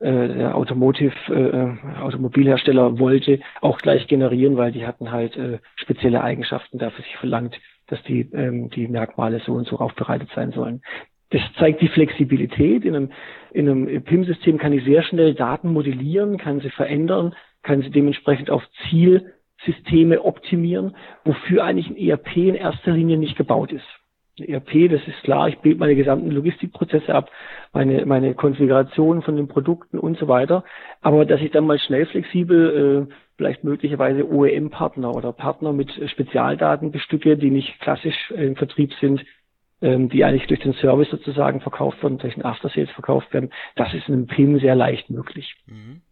der Automotive äh, Automobilhersteller wollte, auch gleich generieren, weil die hatten halt äh, spezielle Eigenschaften dafür sich verlangt, dass die ähm, die Merkmale so und so aufbereitet sein sollen. Das zeigt die Flexibilität. In einem, in einem PIM-System kann ich sehr schnell Daten modellieren, kann sie verändern, kann sie dementsprechend auf Zielsysteme optimieren, wofür eigentlich ein ERP in erster Linie nicht gebaut ist. ERP, das ist klar, ich bilde meine gesamten Logistikprozesse ab, meine, meine Konfiguration von den Produkten und so weiter. Aber dass ich dann mal schnell flexibel, äh, vielleicht möglicherweise OEM-Partner oder Partner mit Spezialdaten bestücke, die nicht klassisch im Vertrieb sind, ähm, die eigentlich durch den Service sozusagen verkauft werden, durch den After-Sales verkauft werden, das ist in einem PIM sehr leicht möglich. Mhm.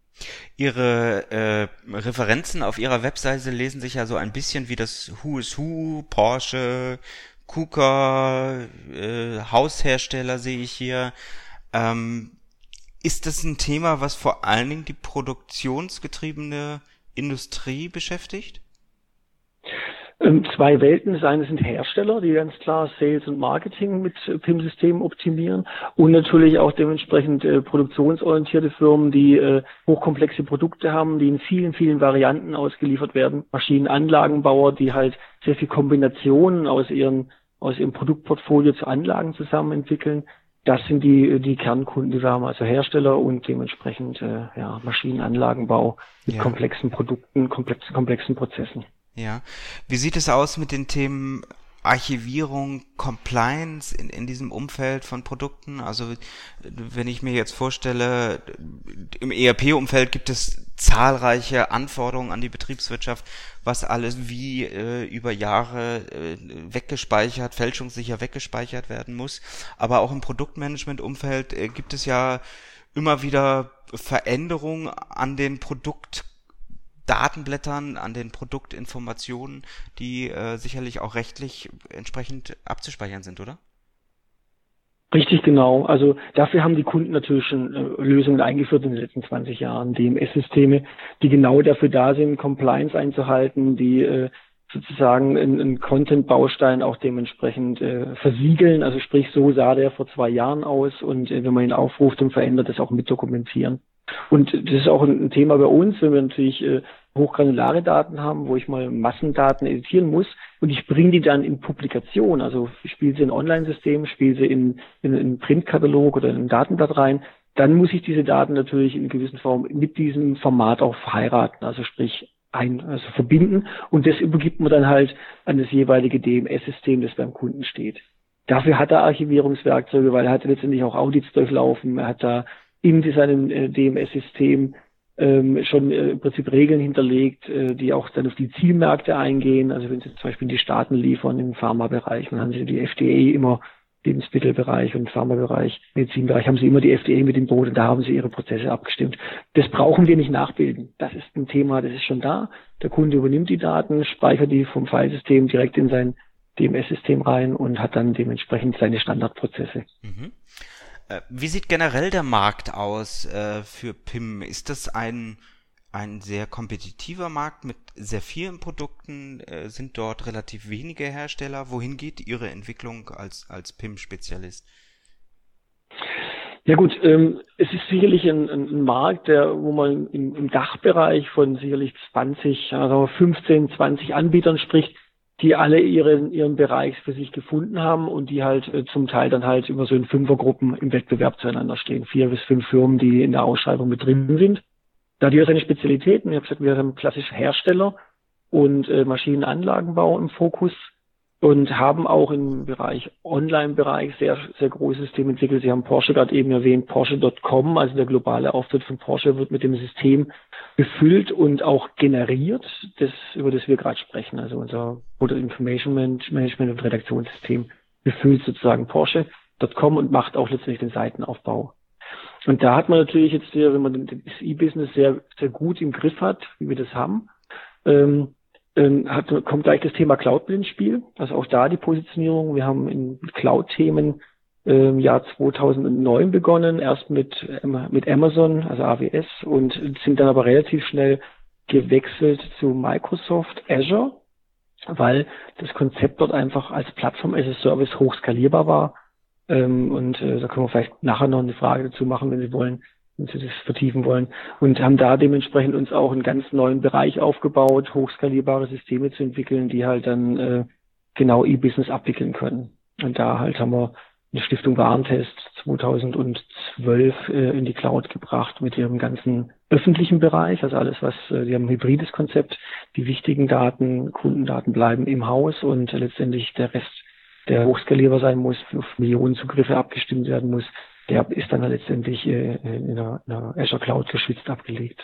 Ihre äh, Referenzen auf Ihrer Webseite lesen sich ja so ein bisschen wie das Who is Who, Porsche, KUKA, äh, Haushersteller sehe ich hier. Ähm, ist das ein Thema, was vor allen Dingen die produktionsgetriebene Industrie beschäftigt? Ähm, zwei Welten. Das eine sind Hersteller, die ganz klar Sales und Marketing mit PIM-Systemen optimieren und natürlich auch dementsprechend äh, produktionsorientierte Firmen, die äh, hochkomplexe Produkte haben, die in vielen, vielen Varianten ausgeliefert werden. Maschinenanlagenbauer, die halt sehr viel Kombinationen aus ihren aus ihrem Produktportfolio zu Anlagen zusammen entwickeln. Das sind die, die Kernkunden, die wir haben, also Hersteller und dementsprechend äh, ja, Maschinenanlagenbau mit ja. komplexen Produkten, komplexen, komplexen Prozessen. Ja. Wie sieht es aus mit den Themen Archivierung, Compliance in, in diesem Umfeld von Produkten? Also wenn ich mir jetzt vorstelle, im ERP-Umfeld gibt es zahlreiche Anforderungen an die Betriebswirtschaft, was alles wie äh, über Jahre äh, weggespeichert, fälschungssicher weggespeichert werden muss. Aber auch im Produktmanagement-Umfeld äh, gibt es ja immer wieder Veränderungen an den Produkt Datenblättern, an den Produktinformationen, die äh, sicherlich auch rechtlich entsprechend abzuspeichern sind, oder? Richtig, genau. Also dafür haben die Kunden natürlich schon äh, Lösungen eingeführt in den letzten 20 Jahren, DMS-Systeme, die genau dafür da sind, Compliance einzuhalten, die äh, sozusagen einen Content-Baustein auch dementsprechend äh, versiegeln. Also sprich, so sah der vor zwei Jahren aus und äh, wenn man ihn aufruft und verändert, das auch mit dokumentieren. Und das ist auch ein, Thema bei uns, wenn wir natürlich äh, hochgranulare Daten haben, wo ich mal Massendaten editieren muss und ich bringe die dann in Publikation, also spiele sie in Online-System, spiele sie in, in, in einen Printkatalog oder in ein Datenblatt rein, dann muss ich diese Daten natürlich in gewisser Form mit diesem Format auch verheiraten, also sprich ein, also verbinden. Und das übergibt man dann halt an das jeweilige DMS-System, das beim Kunden steht. Dafür hat er Archivierungswerkzeuge, weil er hat letztendlich auch Audits durchlaufen, er hat da in seinem äh, DMS-System ähm, schon äh, im Prinzip Regeln hinterlegt, äh, die auch dann auf die Zielmärkte eingehen. Also wenn Sie zum Beispiel die Staaten liefern im Pharmabereich, dann haben Sie die FDA immer Lebensmittelbereich und Pharmabereich, Medizinbereich haben sie immer die FDA mit dem Boot und da haben sie ihre Prozesse abgestimmt. Das brauchen wir nicht nachbilden. Das ist ein Thema, das ist schon da. Der Kunde übernimmt die Daten, speichert die vom Filesystem direkt in sein DMS-System rein und hat dann dementsprechend seine Standardprozesse. Mhm. Wie sieht generell der Markt aus äh, für PIM? Ist das ein ein sehr kompetitiver Markt mit sehr vielen Produkten, äh, sind dort relativ wenige Hersteller. Wohin geht Ihre Entwicklung als, als PIM-Spezialist? Ja gut, ähm, es ist sicherlich ein, ein, Markt, der, wo man im, im Dachbereich von sicherlich 20, also 15, 20 Anbietern spricht, die alle ihren, ihren Bereich für sich gefunden haben und die halt äh, zum Teil dann halt immer so in Fünfergruppen im Wettbewerb zueinander stehen. Vier bis fünf Firmen, die in der Ausschreibung mit drin sind. Da hat jeder seine Spezialitäten. Ich habe gesagt, wir haben klassisch Hersteller und äh, Maschinenanlagenbau im Fokus und haben auch im Bereich Online-Bereich sehr, sehr großes System entwickelt. Sie haben Porsche gerade eben erwähnt, Porsche.com, also der globale Auftritt von Porsche wird mit dem System befüllt und auch generiert, das, über das wir gerade sprechen. Also unser Product Information Management und Redaktionssystem befüllt sozusagen Porsche.com und macht auch letztendlich den Seitenaufbau. Und da hat man natürlich jetzt wenn man das E-Business sehr, sehr gut im Griff hat, wie wir das haben, ähm, ähm, hat, kommt gleich das Thema Cloud mit ins Spiel. Also auch da die Positionierung. Wir haben in Cloud-Themen im ähm, Jahr 2009 begonnen, erst mit, ähm, mit Amazon, also AWS, und sind dann aber relativ schnell gewechselt zu Microsoft Azure, weil das Konzept dort einfach als Plattform as a Service hochskalierbar war ähm, und äh, da können wir vielleicht nachher noch eine Frage dazu machen, wenn Sie wollen, wenn Sie das vertiefen wollen. Und haben da dementsprechend uns auch einen ganz neuen Bereich aufgebaut, hochskalierbare Systeme zu entwickeln, die halt dann äh, genau E-Business abwickeln können. Und da halt haben wir eine Stiftung Warentest 2012 äh, in die Cloud gebracht mit ihrem ganzen öffentlichen Bereich, also alles, was, äh, die haben ein hybrides Konzept, die wichtigen Daten, Kundendaten bleiben im Haus und letztendlich der Rest der hochskalierbar sein muss, auf Millionen Zugriffe abgestimmt werden muss, der ist dann letztendlich äh, in einer, in einer Azure Cloud geschützt abgelegt.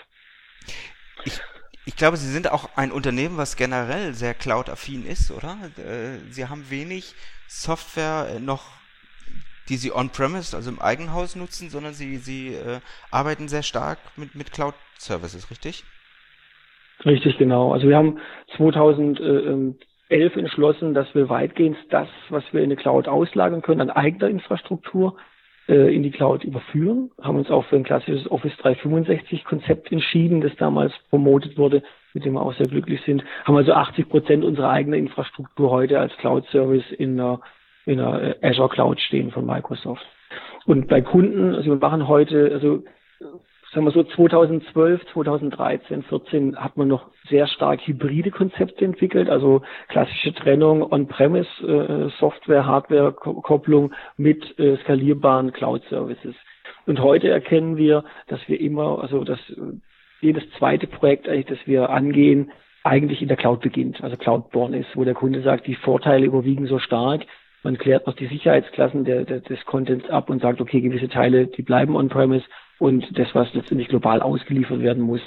Ich, ich glaube, Sie sind auch ein Unternehmen, was generell sehr cloud-affin ist, oder? Äh, Sie haben wenig Software äh, noch, die Sie on-premise, also im Eigenhaus nutzen, sondern Sie, Sie äh, arbeiten sehr stark mit, mit Cloud-Services, richtig? Richtig, genau. Also wir haben 2000 11 entschlossen, dass wir weitgehend das, was wir in die Cloud auslagern können, an eigener Infrastruktur äh, in die Cloud überführen. Haben uns auch für ein klassisches Office 365 Konzept entschieden, das damals promotet wurde, mit dem wir auch sehr glücklich sind. Haben also 80 Prozent unserer eigenen Infrastruktur heute als Cloud Service in einer, in einer äh, Azure Cloud stehen von Microsoft. Und bei Kunden, also wir machen heute, also sagen wir so 2012, 2013, 14 hat man noch sehr stark hybride Konzepte entwickelt, also klassische Trennung On-Premise äh, Software, Hardware-Kopplung mit äh, skalierbaren Cloud-Services. Und heute erkennen wir, dass wir immer, also dass jedes zweite Projekt eigentlich, das wir angehen, eigentlich in der Cloud beginnt, also Cloud-born ist, wo der Kunde sagt, die Vorteile überwiegen so stark, man klärt noch die Sicherheitsklassen der, der, des Contents ab und sagt, okay, gewisse Teile, die bleiben on-premise und das, was letztendlich global ausgeliefert werden muss,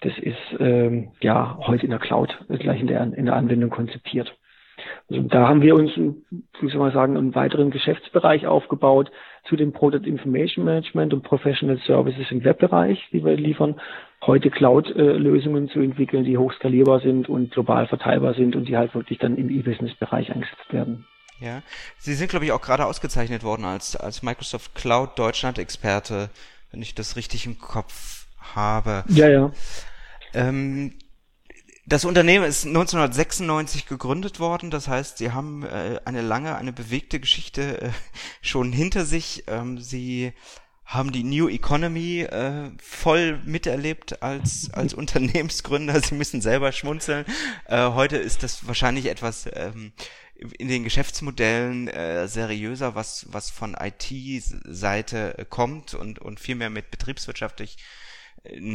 das ist ähm, ja heute in der Cloud gleich in der, in der Anwendung konzipiert. Also da haben wir uns, wie soll man sagen, einen weiteren Geschäftsbereich aufgebaut, zu dem Product Information Management und Professional Services im Webbereich, die wir liefern, heute Cloud-Lösungen zu entwickeln, die hochskalierbar sind und global verteilbar sind und die halt wirklich dann im E-Business-Bereich eingesetzt werden. Ja, Sie sind, glaube ich, auch gerade ausgezeichnet worden als, als Microsoft Cloud Deutschland-Experte, wenn ich das richtig im Kopf habe. Ja, ja. Ähm, das Unternehmen ist 1996 gegründet worden, das heißt, Sie haben äh, eine lange, eine bewegte Geschichte äh, schon hinter sich. Ähm, Sie haben die New Economy äh, voll miterlebt als als Unternehmensgründer. Sie müssen selber schmunzeln. Äh, heute ist das wahrscheinlich etwas ähm, in den Geschäftsmodellen äh, seriöser, was was von IT-Seite äh, kommt und und viel mehr mit betriebswirtschaftlich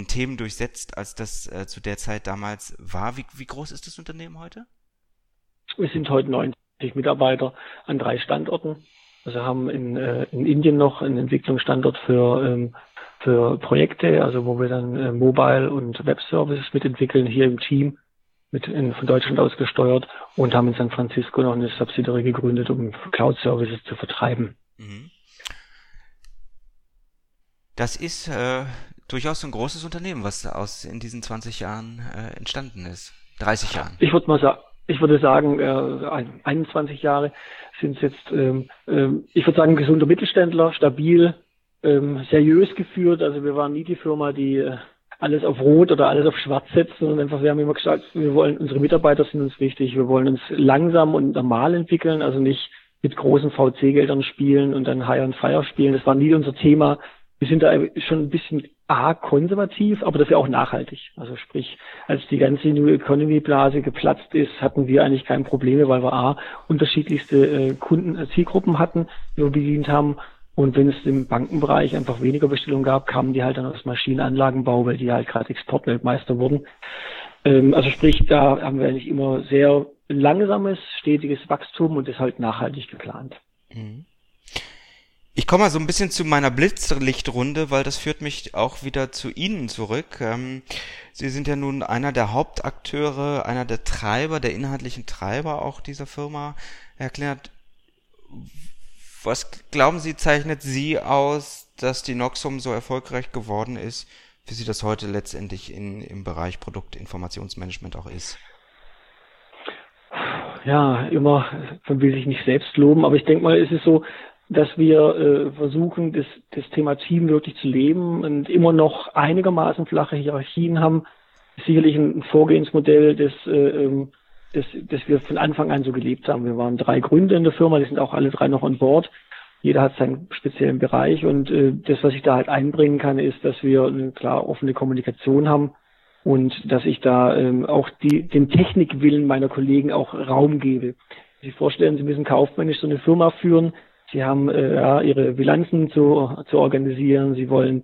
Themen durchsetzt, als das äh, zu der Zeit damals war. Wie, wie groß ist das Unternehmen heute? Wir sind heute 90 Mitarbeiter an drei Standorten. Also haben in, äh, in Indien noch einen Entwicklungsstandort für, ähm, für Projekte, also wo wir dann äh, Mobile und Web Services mitentwickeln, hier im Team mit in, von Deutschland aus gesteuert und haben in San Francisco noch eine Subsidiary gegründet, um Cloud Services zu vertreiben. Mhm. Das ist äh, durchaus ein großes Unternehmen, was aus in diesen 20 Jahren äh, entstanden ist. 30 Jahren. Ich würde mal sagen, ich würde sagen, äh, 21 Jahre sind es jetzt, ähm, ähm, ich würde sagen, gesunder Mittelständler, stabil, ähm, seriös geführt. Also wir waren nie die Firma, die äh, alles auf Rot oder alles auf Schwarz setzt, sondern einfach, wir haben immer gesagt, wir wollen, unsere Mitarbeiter sind uns wichtig, wir wollen uns langsam und normal entwickeln, also nicht mit großen VC-Geldern spielen und dann High on Fire spielen. Das war nie unser Thema. Wir sind da schon ein bisschen A, konservativ, aber dafür auch nachhaltig. Also sprich, als die ganze New Economy Blase geplatzt ist, hatten wir eigentlich keine Probleme, weil wir A, unterschiedlichste äh, Kunden, äh, Zielgruppen hatten, die wir bedient haben. Und wenn es im Bankenbereich einfach weniger Bestellungen gab, kamen die halt dann aus Maschinenanlagenbau, weil die halt gerade Exportweltmeister wurden. Ähm, also sprich, da haben wir eigentlich immer sehr langsames, stetiges Wachstum und ist halt nachhaltig geplant. Mhm. Ich komme mal so ein bisschen zu meiner Blitzlichtrunde, weil das führt mich auch wieder zu Ihnen zurück. Ähm, Sie sind ja nun einer der Hauptakteure, einer der Treiber, der inhaltlichen Treiber auch dieser Firma. Herr Kleinert, was glauben Sie, zeichnet Sie aus, dass die Noxum so erfolgreich geworden ist, wie sie das heute letztendlich in, im Bereich Produktinformationsmanagement auch ist? Ja, immer, man will sich nicht selbst loben, aber ich denke mal, es ist so, dass wir äh, versuchen, das, das Thema Team wirklich zu leben und immer noch einigermaßen flache Hierarchien haben. Sicherlich ein Vorgehensmodell, das, äh, ähm, das, das wir von Anfang an so gelebt haben. Wir waren drei Gründer in der Firma, die sind auch alle drei noch an Bord. Jeder hat seinen speziellen Bereich und äh, das, was ich da halt einbringen kann, ist, dass wir eine klar offene Kommunikation haben und dass ich da ähm, auch die, den Technikwillen meiner Kollegen auch Raum gebe. Sie vorstellen, Sie müssen kaufmännisch so eine Firma führen, Sie haben äh, ja, ihre Bilanzen zu, zu organisieren. Sie wollen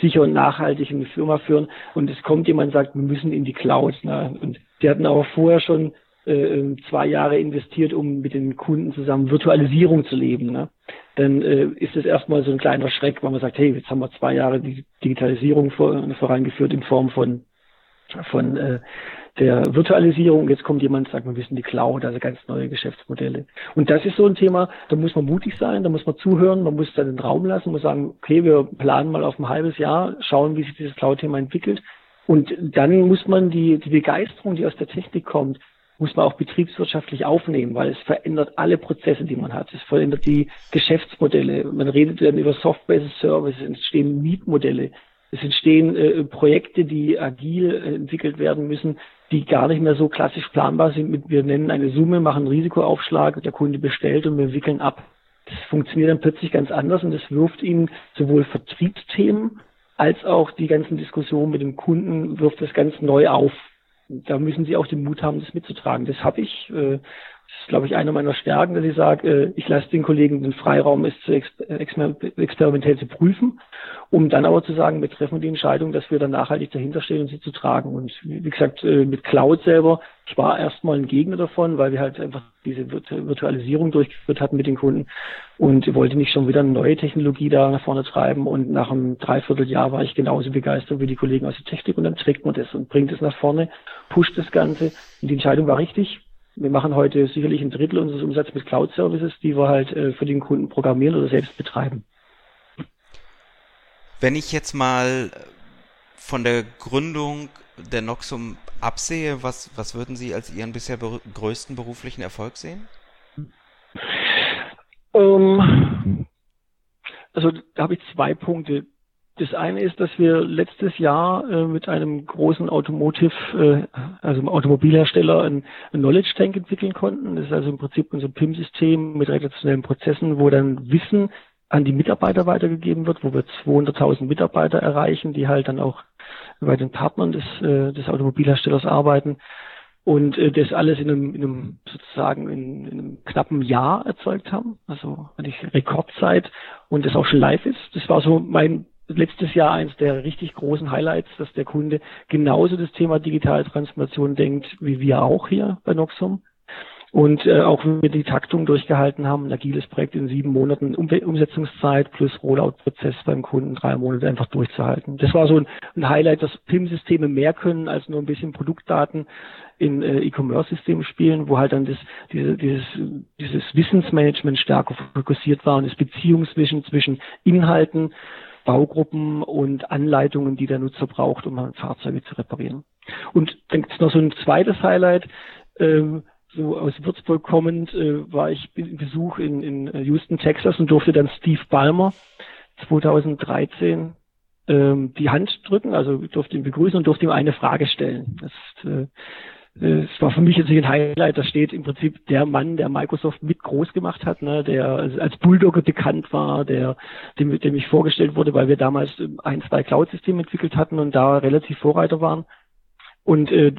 sicher und nachhaltig eine Firma führen. Und es kommt jemand und sagt, wir müssen in die Cloud. Ne? Und sie hatten auch vorher schon äh, zwei Jahre investiert, um mit den Kunden zusammen Virtualisierung zu leben. Ne? Dann äh, ist es erstmal so ein kleiner Schreck, weil man sagt, hey, jetzt haben wir zwei Jahre die Digitalisierung vor, vorangeführt in Form von von äh, der Virtualisierung. Jetzt kommt jemand und sagt, wir wissen die Cloud, also ganz neue Geschäftsmodelle. Und das ist so ein Thema, da muss man mutig sein, da muss man zuhören, man muss dann den Raum lassen, muss sagen, okay, wir planen mal auf ein halbes Jahr, schauen, wie sich dieses Cloud-Thema entwickelt. Und dann muss man die, die Begeisterung, die aus der Technik kommt, muss man auch betriebswirtschaftlich aufnehmen, weil es verändert alle Prozesse, die man hat. Es verändert die Geschäftsmodelle. Man redet dann über Software-Services, es entstehen Mietmodelle. Es entstehen äh, Projekte, die agil äh, entwickelt werden müssen, die gar nicht mehr so klassisch planbar sind. Mit, wir nennen eine Summe, machen Risikoaufschlag, der Kunde bestellt und wir wickeln ab. Das funktioniert dann plötzlich ganz anders und das wirft ihnen sowohl Vertriebsthemen als auch die ganzen Diskussionen mit dem Kunden wirft das ganz neu auf. Da müssen sie auch den Mut haben, das mitzutragen. Das habe ich. Äh, das ist, glaube ich, eine meiner Stärken, dass ich sage, äh, ich lasse den Kollegen den Freiraum, es zu exper experimentell zu prüfen, um dann aber zu sagen, wir treffen die Entscheidung, dass wir dann nachhaltig dahinter stehen und sie zu tragen. Und wie gesagt, äh, mit Cloud selber, ich war erstmal ein Gegner davon, weil wir halt einfach diese Virtualisierung durchgeführt hatten mit den Kunden und wollte nicht schon wieder eine neue Technologie da nach vorne treiben. Und nach einem Dreivierteljahr war ich genauso begeistert wie die Kollegen aus der Technik und dann trägt man das und bringt es nach vorne, pusht das Ganze. Und die Entscheidung war richtig wir machen heute sicherlich ein Drittel unseres Umsatzes mit Cloud-Services, die wir halt äh, für den Kunden programmieren oder selbst betreiben. Wenn ich jetzt mal von der Gründung der Noxum absehe, was, was würden Sie als Ihren bisher ber größten beruflichen Erfolg sehen? Ähm, also da habe ich zwei Punkte. Das eine ist, dass wir letztes Jahr äh, mit einem großen Automotive, äh, also einem Automobilhersteller, ein, ein Knowledge Tank entwickeln konnten. Das ist also im Prinzip unser PIM-System mit relationellen Prozessen, wo dann Wissen an die Mitarbeiter weitergegeben wird, wo wir 200.000 Mitarbeiter erreichen, die halt dann auch bei den Partnern des, äh, des Automobilherstellers arbeiten und äh, das alles in einem, in einem sozusagen in, in einem knappen Jahr erzeugt haben, also eigentlich Rekordzeit und das auch schon live ist. Das war so mein letztes Jahr eins der richtig großen Highlights, dass der Kunde genauso das Thema digitale Transformation denkt, wie wir auch hier bei Noxum. Und äh, auch wenn wir die Taktung durchgehalten haben, ein agiles Projekt in sieben Monaten um Umsetzungszeit plus Rollout-Prozess beim Kunden drei Monate einfach durchzuhalten. Das war so ein, ein Highlight, dass PIM-Systeme mehr können als nur ein bisschen Produktdaten in äh, E-Commerce-Systemen spielen, wo halt dann das, diese, dieses, dieses Wissensmanagement stärker fokussiert war und das Beziehungswissen zwischen Inhalten, Baugruppen und Anleitungen, die der Nutzer braucht, um Fahrzeuge zu reparieren. Und dann gibt es noch so ein zweites Highlight. Ähm, so aus Würzburg kommend äh, war ich in Besuch in, in äh, Houston, Texas und durfte dann Steve Ballmer 2013 ähm, die Hand drücken, also durfte ihn begrüßen und durfte ihm eine Frage stellen. Das äh, es war für mich jetzt ein Highlight, da steht im Prinzip der Mann, der Microsoft mit groß gemacht hat, ne, der als Bulldogger bekannt war, der, dem, dem ich vorgestellt wurde, weil wir damals ein, zwei Cloud-Systeme entwickelt hatten und da relativ Vorreiter waren. Und äh,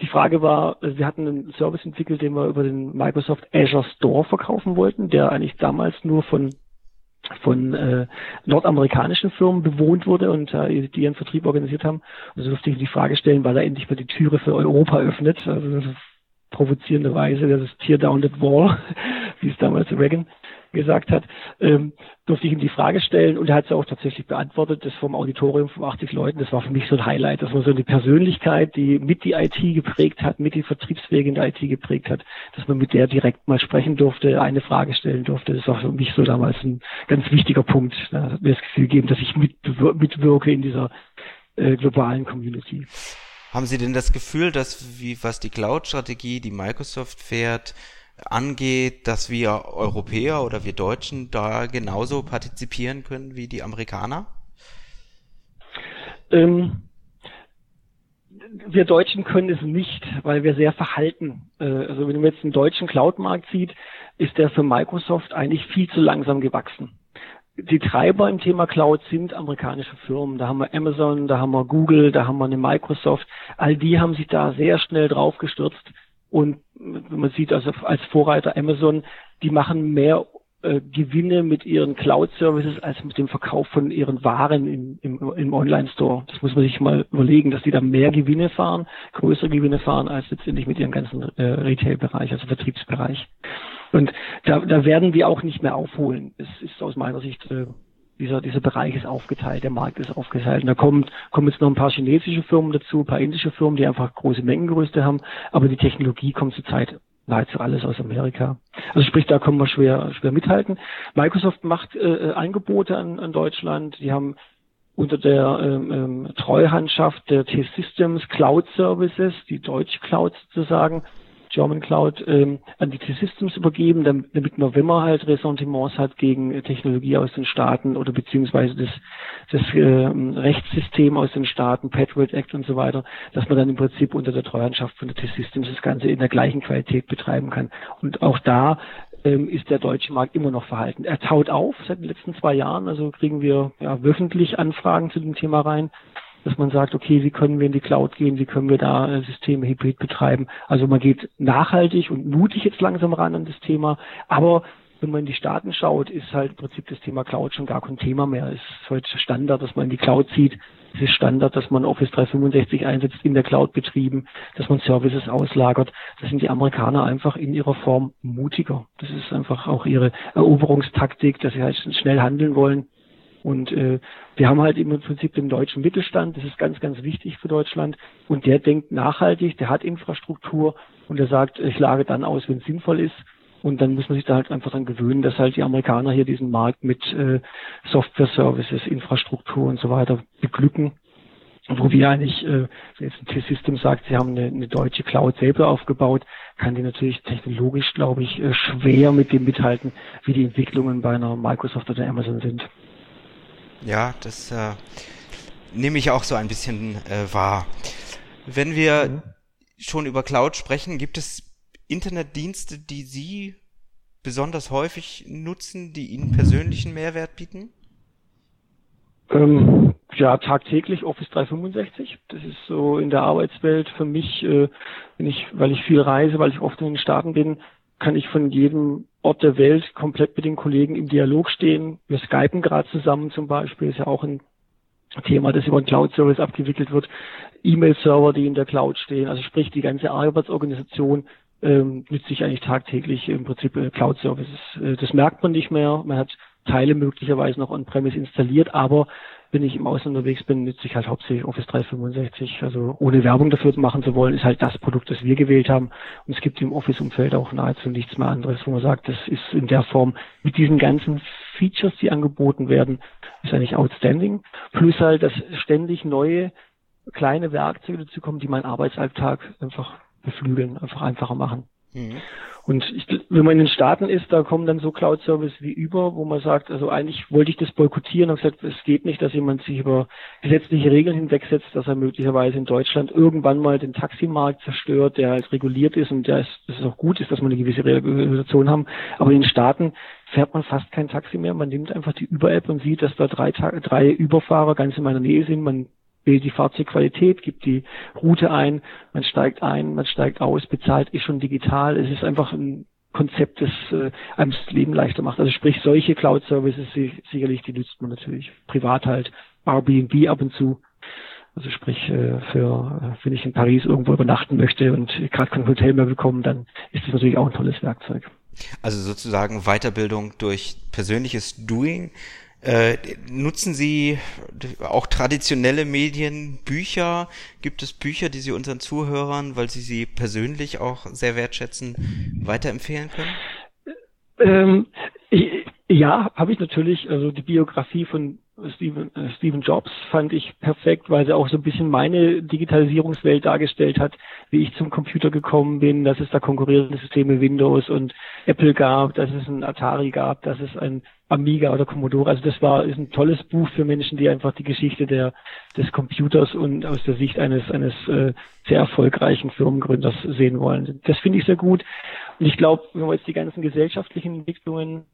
die Frage war, wir hatten einen Service entwickelt, den wir über den Microsoft Azure Store verkaufen wollten, der eigentlich damals nur von von äh, nordamerikanischen Firmen bewohnt wurde und äh, die ihren Vertrieb organisiert haben. Also durfte ich die Frage stellen, weil er endlich mal die Türe für Europa öffnet. Also provozierende Weise, das ist Tear Down that Wall, wie es damals Reagan gesagt hat, ähm, durfte ich ihm die Frage stellen und er hat sie auch tatsächlich beantwortet, das vom Auditorium von 80 Leuten, das war für mich so ein Highlight, dass man so eine Persönlichkeit, die mit die IT geprägt hat, mit die Vertriebswege in der IT geprägt hat, dass man mit der direkt mal sprechen durfte, eine Frage stellen durfte, das war für mich so damals ein ganz wichtiger Punkt. Da hat mir das Gefühl gegeben, dass ich mitwirke in dieser äh, globalen Community. Haben Sie denn das Gefühl, dass wie was die Cloud-Strategie, die Microsoft fährt, angeht, dass wir Europäer oder wir Deutschen da genauso partizipieren können wie die Amerikaner? Ähm, wir Deutschen können es nicht, weil wir sehr verhalten. Äh, also wenn man jetzt den deutschen Cloud-Markt sieht, ist der für Microsoft eigentlich viel zu langsam gewachsen. Die Treiber im Thema Cloud sind amerikanische Firmen. Da haben wir Amazon, da haben wir Google, da haben wir eine Microsoft. All die haben sich da sehr schnell drauf gestürzt und man sieht also als Vorreiter Amazon, die machen mehr äh, Gewinne mit ihren Cloud-Services als mit dem Verkauf von ihren Waren im, im, im Online-Store. Das muss man sich mal überlegen, dass die da mehr Gewinne fahren, größere Gewinne fahren, als letztendlich mit ihrem ganzen äh, Retail-Bereich, also Vertriebsbereich. Und da, da werden wir auch nicht mehr aufholen. Es ist aus meiner Sicht äh, dieser, dieser Bereich ist aufgeteilt, der Markt ist aufgeteilt. Und da kommen, kommen jetzt noch ein paar chinesische Firmen dazu, ein paar indische Firmen, die einfach große Mengengerüste haben, aber die Technologie kommt zurzeit nahezu alles aus Amerika. Also sprich, da können wir schwer, schwer mithalten. Microsoft macht äh, Angebote an, an Deutschland. Die haben unter der ähm, ähm, Treuhandschaft der T-Systems Cloud Services, die deutsche Cloud sozusagen, German Cloud ähm, an die T-Systems übergeben, damit man, wenn man halt Ressentiments hat gegen äh, Technologie aus den Staaten oder beziehungsweise das, das äh, Rechtssystem aus den Staaten, Patriot Act und so weiter, dass man dann im Prinzip unter der Treuhandschaft von der T-Systems das Ganze in der gleichen Qualität betreiben kann. Und auch da ähm, ist der deutsche Markt immer noch verhalten. Er taut auf seit den letzten zwei Jahren, also kriegen wir ja, wöchentlich Anfragen zu dem Thema rein dass man sagt, okay, wie können wir in die Cloud gehen, wie können wir da äh, Systeme hybrid betreiben. Also man geht nachhaltig und mutig jetzt langsam ran an das Thema, aber wenn man in die Staaten schaut, ist halt im Prinzip das Thema Cloud schon gar kein Thema mehr. Es ist heute Standard, dass man in die Cloud zieht. Es ist Standard, dass man Office 365 einsetzt in der Cloud betrieben, dass man Services auslagert. Da sind die Amerikaner einfach in ihrer Form mutiger. Das ist einfach auch ihre Eroberungstaktik, dass sie halt schnell handeln wollen. Und äh, wir haben halt im Prinzip den deutschen Mittelstand, das ist ganz, ganz wichtig für Deutschland. Und der denkt nachhaltig, der hat Infrastruktur und der sagt, ich lage dann aus, wenn es sinnvoll ist. Und dann muss man sich da halt einfach dran gewöhnen, dass halt die Amerikaner hier diesen Markt mit äh, Software-Services, Infrastruktur und so weiter beglücken. Wo wir eigentlich, äh, wenn jetzt ein T-System sagt, sie haben eine, eine deutsche Cloud selber aufgebaut, kann die natürlich technologisch, glaube ich, äh, schwer mit dem mithalten, wie die Entwicklungen bei einer Microsoft oder Amazon sind. Ja, das äh, nehme ich auch so ein bisschen äh, wahr. Wenn wir mhm. schon über Cloud sprechen, gibt es Internetdienste, die Sie besonders häufig nutzen, die Ihnen persönlichen Mehrwert bieten? Ähm, ja, tagtäglich Office 365. Das ist so in der Arbeitswelt für mich, äh, wenn ich, weil ich viel reise, weil ich oft in den Staaten bin, kann ich von jedem Ort der Welt komplett mit den Kollegen im Dialog stehen. Wir skypen gerade zusammen zum Beispiel, ist ja auch ein Thema, das über einen Cloud-Service abgewickelt wird. E-Mail-Server, die in der Cloud stehen, also sprich die ganze Arbeitsorganisation ähm, nützt sich eigentlich tagtäglich im Prinzip äh, Cloud-Services. Äh, das merkt man nicht mehr. Man hat Teile möglicherweise noch on-premise installiert, aber wenn ich im Ausland unterwegs bin, nütze ich halt hauptsächlich Office 365. Also ohne Werbung dafür machen zu wollen, ist halt das Produkt, das wir gewählt haben. Und es gibt im Office-Umfeld auch nahezu nichts mehr anderes, wo man sagt, das ist in der Form mit diesen ganzen Features, die angeboten werden, ist eigentlich outstanding. Plus halt, dass ständig neue kleine Werkzeuge dazu kommen, die meinen Arbeitsalltag einfach beflügeln, einfach einfacher machen. Mhm. Und ich, wenn man in den Staaten ist, da kommen dann so Cloud-Service wie über, wo man sagt, also eigentlich wollte ich das boykottieren und gesagt, es geht nicht, dass jemand sich über gesetzliche Regeln hinwegsetzt, dass er möglicherweise in Deutschland irgendwann mal den Taximarkt zerstört, der als reguliert ist und der ist, dass es auch gut ist, dass wir eine gewisse Regulation haben. Aber in den Staaten fährt man fast kein Taxi mehr. Man nimmt einfach die Über-App und sieht, dass da drei, drei Überfahrer ganz in meiner Nähe sind. Man wählt die Fahrzeugqualität, gibt die Route ein, man steigt ein, man steigt aus, bezahlt ist schon digital. Es ist einfach ein Konzept, das äh, einem das Leben leichter macht. Also sprich, solche Cloud-Services sicherlich, die nutzt man natürlich privat halt, Airbnb ab und zu. Also sprich, äh, für äh, wenn ich in Paris irgendwo übernachten möchte und gerade kein Hotel mehr bekomme, dann ist das natürlich auch ein tolles Werkzeug. Also sozusagen Weiterbildung durch persönliches Doing äh, nutzen Sie auch traditionelle Medien, Bücher? Gibt es Bücher, die Sie unseren Zuhörern, weil Sie sie persönlich auch sehr wertschätzen, weiterempfehlen können? Ähm, ja, habe ich natürlich. Also die Biografie von Steven, äh, Steven Jobs fand ich perfekt, weil sie auch so ein bisschen meine Digitalisierungswelt dargestellt hat, wie ich zum Computer gekommen bin, dass es da konkurrierende Systeme Windows und Apple gab, dass es ein Atari gab, dass es ein Amiga oder Commodore. Also das war ist ein tolles Buch für Menschen, die einfach die Geschichte der des Computers und aus der Sicht eines eines äh, sehr erfolgreichen Firmengründers sehen wollen. Das finde ich sehr gut. Und ich glaube, wenn man jetzt die ganzen gesellschaftlichen Entwicklungen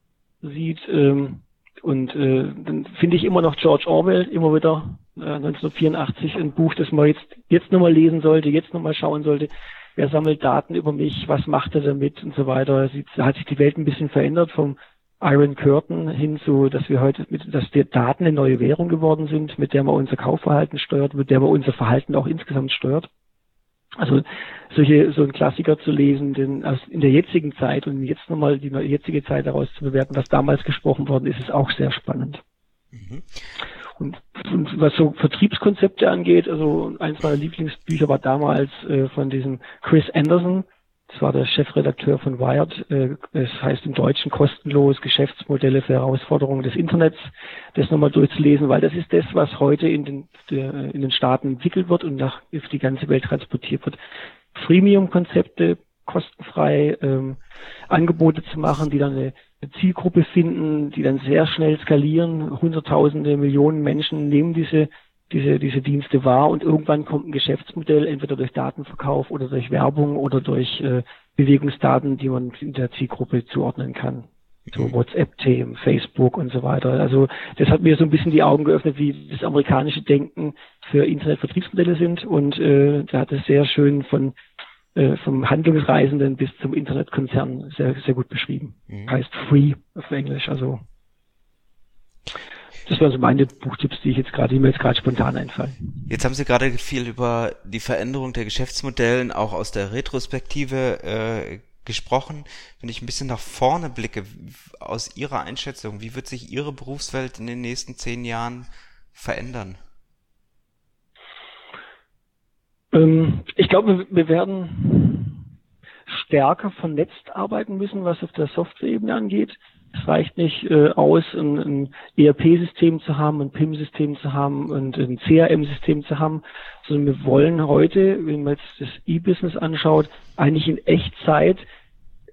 sieht, ähm, und äh, dann finde ich immer noch George Orwell immer wieder äh, 1984 ein Buch, das man jetzt jetzt nochmal lesen sollte, jetzt nochmal schauen sollte. Wer sammelt Daten über mich? Was macht er damit und so weiter? Da hat sich die Welt ein bisschen verändert vom Iron Curtain hin zu, dass wir heute mit, dass die Daten eine neue Währung geworden sind, mit der man unser Kaufverhalten steuert, mit der man unser Verhalten auch insgesamt steuert. Also solche, so ein Klassiker zu lesen, denn aus, in der jetzigen Zeit und jetzt nochmal die jetzige Zeit daraus zu bewerten, was damals gesprochen worden ist, ist auch sehr spannend. Mhm. Und, und, was so Vertriebskonzepte angeht, also eins meiner Lieblingsbücher war damals äh, von diesem Chris Anderson, das war der Chefredakteur von Wired. Äh, es heißt im Deutschen kostenlos Geschäftsmodelle für Herausforderungen des Internets. Das nochmal durchzulesen, weil das ist das, was heute in den, in den Staaten entwickelt wird und nach auf die ganze Welt transportiert wird. Freemium-Konzepte, kostenfrei ähm, Angebote zu machen, die dann eine Zielgruppe finden, die dann sehr schnell skalieren. Hunderttausende, Millionen Menschen nehmen diese diese, diese Dienste wahr und irgendwann kommt ein Geschäftsmodell, entweder durch Datenverkauf oder durch Werbung oder durch äh, Bewegungsdaten, die man in der Zielgruppe zuordnen kann. So mhm. WhatsApp-Themen, Facebook und so weiter. Also das hat mir so ein bisschen die Augen geöffnet, wie das amerikanische Denken für Internetvertriebsmodelle sind und äh, da hat es sehr schön von äh, vom Handlungsreisenden bis zum Internetkonzern sehr, sehr gut beschrieben. Mhm. Heißt Free auf Englisch, also das waren so meine Buchtipps, die ich jetzt gerade, die mir jetzt gerade spontan einfallen. Jetzt haben Sie gerade viel über die Veränderung der Geschäftsmodellen auch aus der Retrospektive äh, gesprochen. Wenn ich ein bisschen nach vorne blicke, aus Ihrer Einschätzung, wie wird sich Ihre Berufswelt in den nächsten zehn Jahren verändern? Ähm, ich glaube, wir werden stärker vernetzt arbeiten müssen, was auf der Software-Ebene angeht. Es reicht nicht äh, aus, ein, ein ERP-System zu haben, ein PIM-System zu haben und ein CRM-System zu haben, sondern wir wollen heute, wenn man jetzt das E-Business anschaut, eigentlich in Echtzeit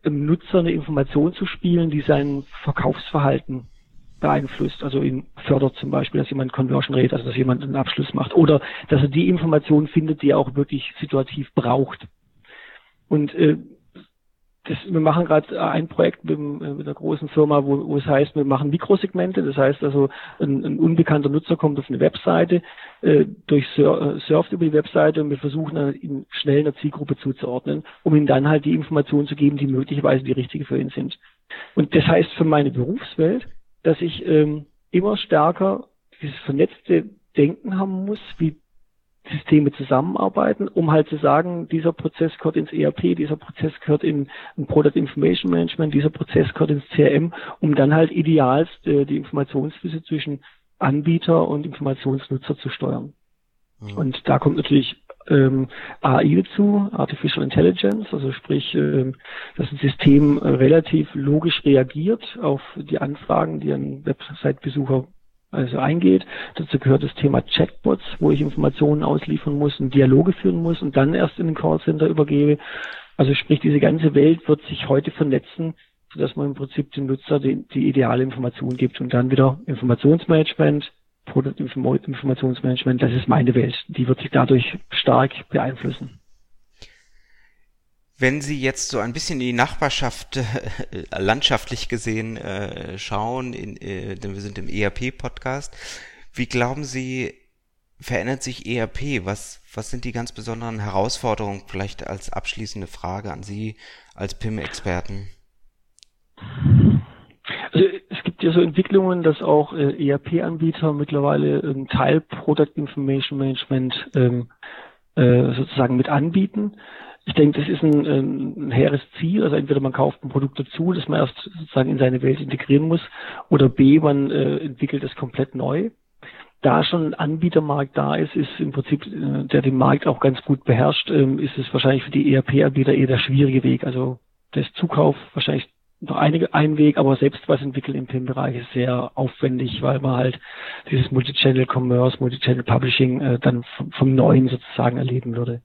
im Nutzer eine Information zu spielen, die sein Verkaufsverhalten beeinflusst, also ihn fördert zum Beispiel, dass jemand Conversion Rate, also dass jemand einen Abschluss macht oder dass er die Informationen findet, die er auch wirklich situativ braucht. Und äh, das, wir machen gerade ein Projekt mit, mit, einer großen Firma, wo, wo es heißt, wir machen Mikrosegmente. Das heißt also, ein, ein unbekannter Nutzer kommt auf eine Webseite, äh, durch sur, äh, surft über die Webseite und wir versuchen dann ihn schnell einer Zielgruppe zuzuordnen, um ihm dann halt die Informationen zu geben, die möglicherweise die richtige für ihn sind. Und das heißt für meine Berufswelt, dass ich ähm, immer stärker dieses vernetzte Denken haben muss, wie Systeme zusammenarbeiten, um halt zu sagen, dieser Prozess gehört ins ERP, dieser Prozess gehört in, in Product Information Management, dieser Prozess gehört ins CRM, um dann halt idealst äh, die Informationsflüsse zwischen Anbieter und Informationsnutzer zu steuern. Mhm. Und da kommt natürlich ähm, AI dazu, Artificial Intelligence, also sprich, ähm, dass ein System äh, relativ logisch reagiert auf die Anfragen, die ein Website-Besucher also eingeht. Dazu gehört das Thema Chatbots, wo ich Informationen ausliefern muss und Dialoge führen muss und dann erst in den Callcenter übergebe. Also sprich, diese ganze Welt wird sich heute vernetzen, sodass man im Prinzip dem Nutzer die, die ideale Information gibt und dann wieder Informationsmanagement, Produktinformationsmanagement, das ist meine Welt. Die wird sich dadurch stark beeinflussen. Wenn Sie jetzt so ein bisschen in die Nachbarschaft äh, landschaftlich gesehen äh, schauen, in, äh, denn wir sind im ERP-Podcast, wie glauben Sie, verändert sich ERP? Was, was sind die ganz besonderen Herausforderungen? Vielleicht als abschließende Frage an Sie als PIM-Experten. Also es gibt ja so Entwicklungen, dass auch äh, ERP-Anbieter mittlerweile ähm, Teil Product Information Management ähm, äh, sozusagen mit anbieten. Ich denke, das ist ein, ein hehres Ziel. Also entweder man kauft ein Produkt dazu, das man erst sozusagen in seine Welt integrieren muss, oder B, man äh, entwickelt es komplett neu. Da schon ein Anbietermarkt da ist, ist im Prinzip, äh, der den Markt auch ganz gut beherrscht, ähm, ist es wahrscheinlich für die ERP-Anbieter eher der schwierige Weg. Also das Zukauf wahrscheinlich noch einige, ein Weg, aber selbst was entwickeln im PIM-Bereich ist sehr aufwendig, weil man halt dieses Multichannel Commerce, Multichannel Publishing äh, dann vom, vom Neuen sozusagen erleben würde.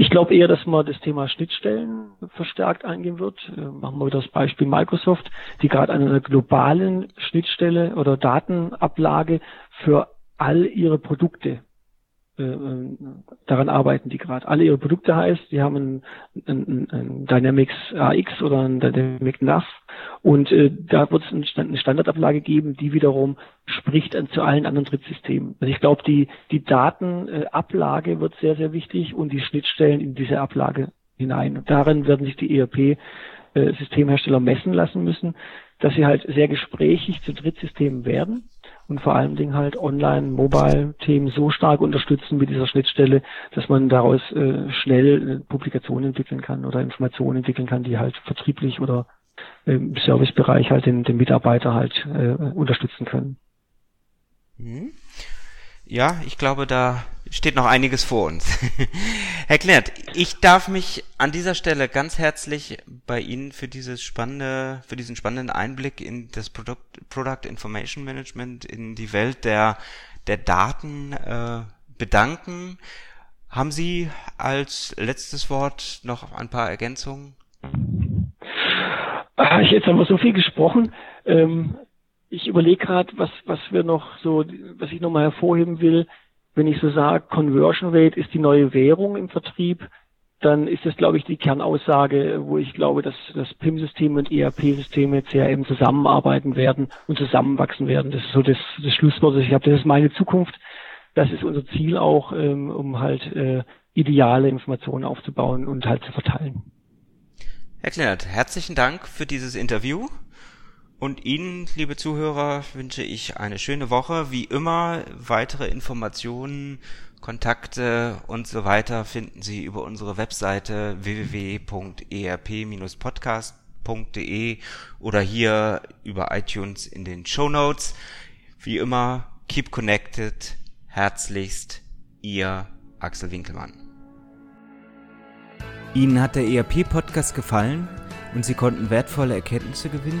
Ich glaube eher, dass man das Thema Schnittstellen verstärkt eingehen wird. Äh, machen wir das Beispiel Microsoft, die gerade an einer globalen Schnittstelle oder Datenablage für all ihre Produkte daran arbeiten die gerade. Alle ihre Produkte heißt, die haben ein, ein, ein Dynamics AX oder ein Dynamic NAV und äh, da wird es eine Standardablage geben, die wiederum spricht zu allen anderen Drittsystemen. Also ich glaube, die, die Datenablage äh, wird sehr, sehr wichtig und die Schnittstellen in diese Ablage hinein. Und darin werden sich die ERP-Systemhersteller äh, messen lassen müssen, dass sie halt sehr gesprächig zu Drittsystemen werden und vor allen Dingen halt Online-Mobile-Themen so stark unterstützen mit dieser Schnittstelle, dass man daraus äh, schnell Publikationen entwickeln kann oder Informationen entwickeln kann, die halt vertrieblich oder im Servicebereich halt den, den Mitarbeiter halt äh, unterstützen können. Mhm. Ja, ich glaube, da steht noch einiges vor uns. Herr Klert, ich darf mich an dieser Stelle ganz herzlich bei Ihnen für dieses spannende, für diesen spannenden Einblick in das Product, Product Information Management, in die Welt der, der Daten äh, bedanken. Haben Sie als letztes Wort noch ein paar Ergänzungen? Ah, jetzt haben wir so viel gesprochen. Ähm, ich überlege gerade, was, was wir noch so, was ich nochmal hervorheben will wenn ich so sage, Conversion Rate ist die neue Währung im Vertrieb, dann ist das, glaube ich, die Kernaussage, wo ich glaube, dass das PIM-System und ERP-Systeme, CRM zusammenarbeiten werden und zusammenwachsen werden. Das ist so das, das Schlusswort, das ich habe. Das ist meine Zukunft. Das ist unser Ziel auch, ähm, um halt äh, ideale Informationen aufzubauen und halt zu verteilen. Herr Kleinert, herzlichen Dank für dieses Interview. Und Ihnen, liebe Zuhörer, wünsche ich eine schöne Woche. Wie immer, weitere Informationen, Kontakte und so weiter finden Sie über unsere Webseite www.erp-podcast.de oder hier über iTunes in den Show Notes. Wie immer, keep connected. Herzlichst, Ihr Axel Winkelmann. Ihnen hat der ERP-Podcast gefallen und Sie konnten wertvolle Erkenntnisse gewinnen?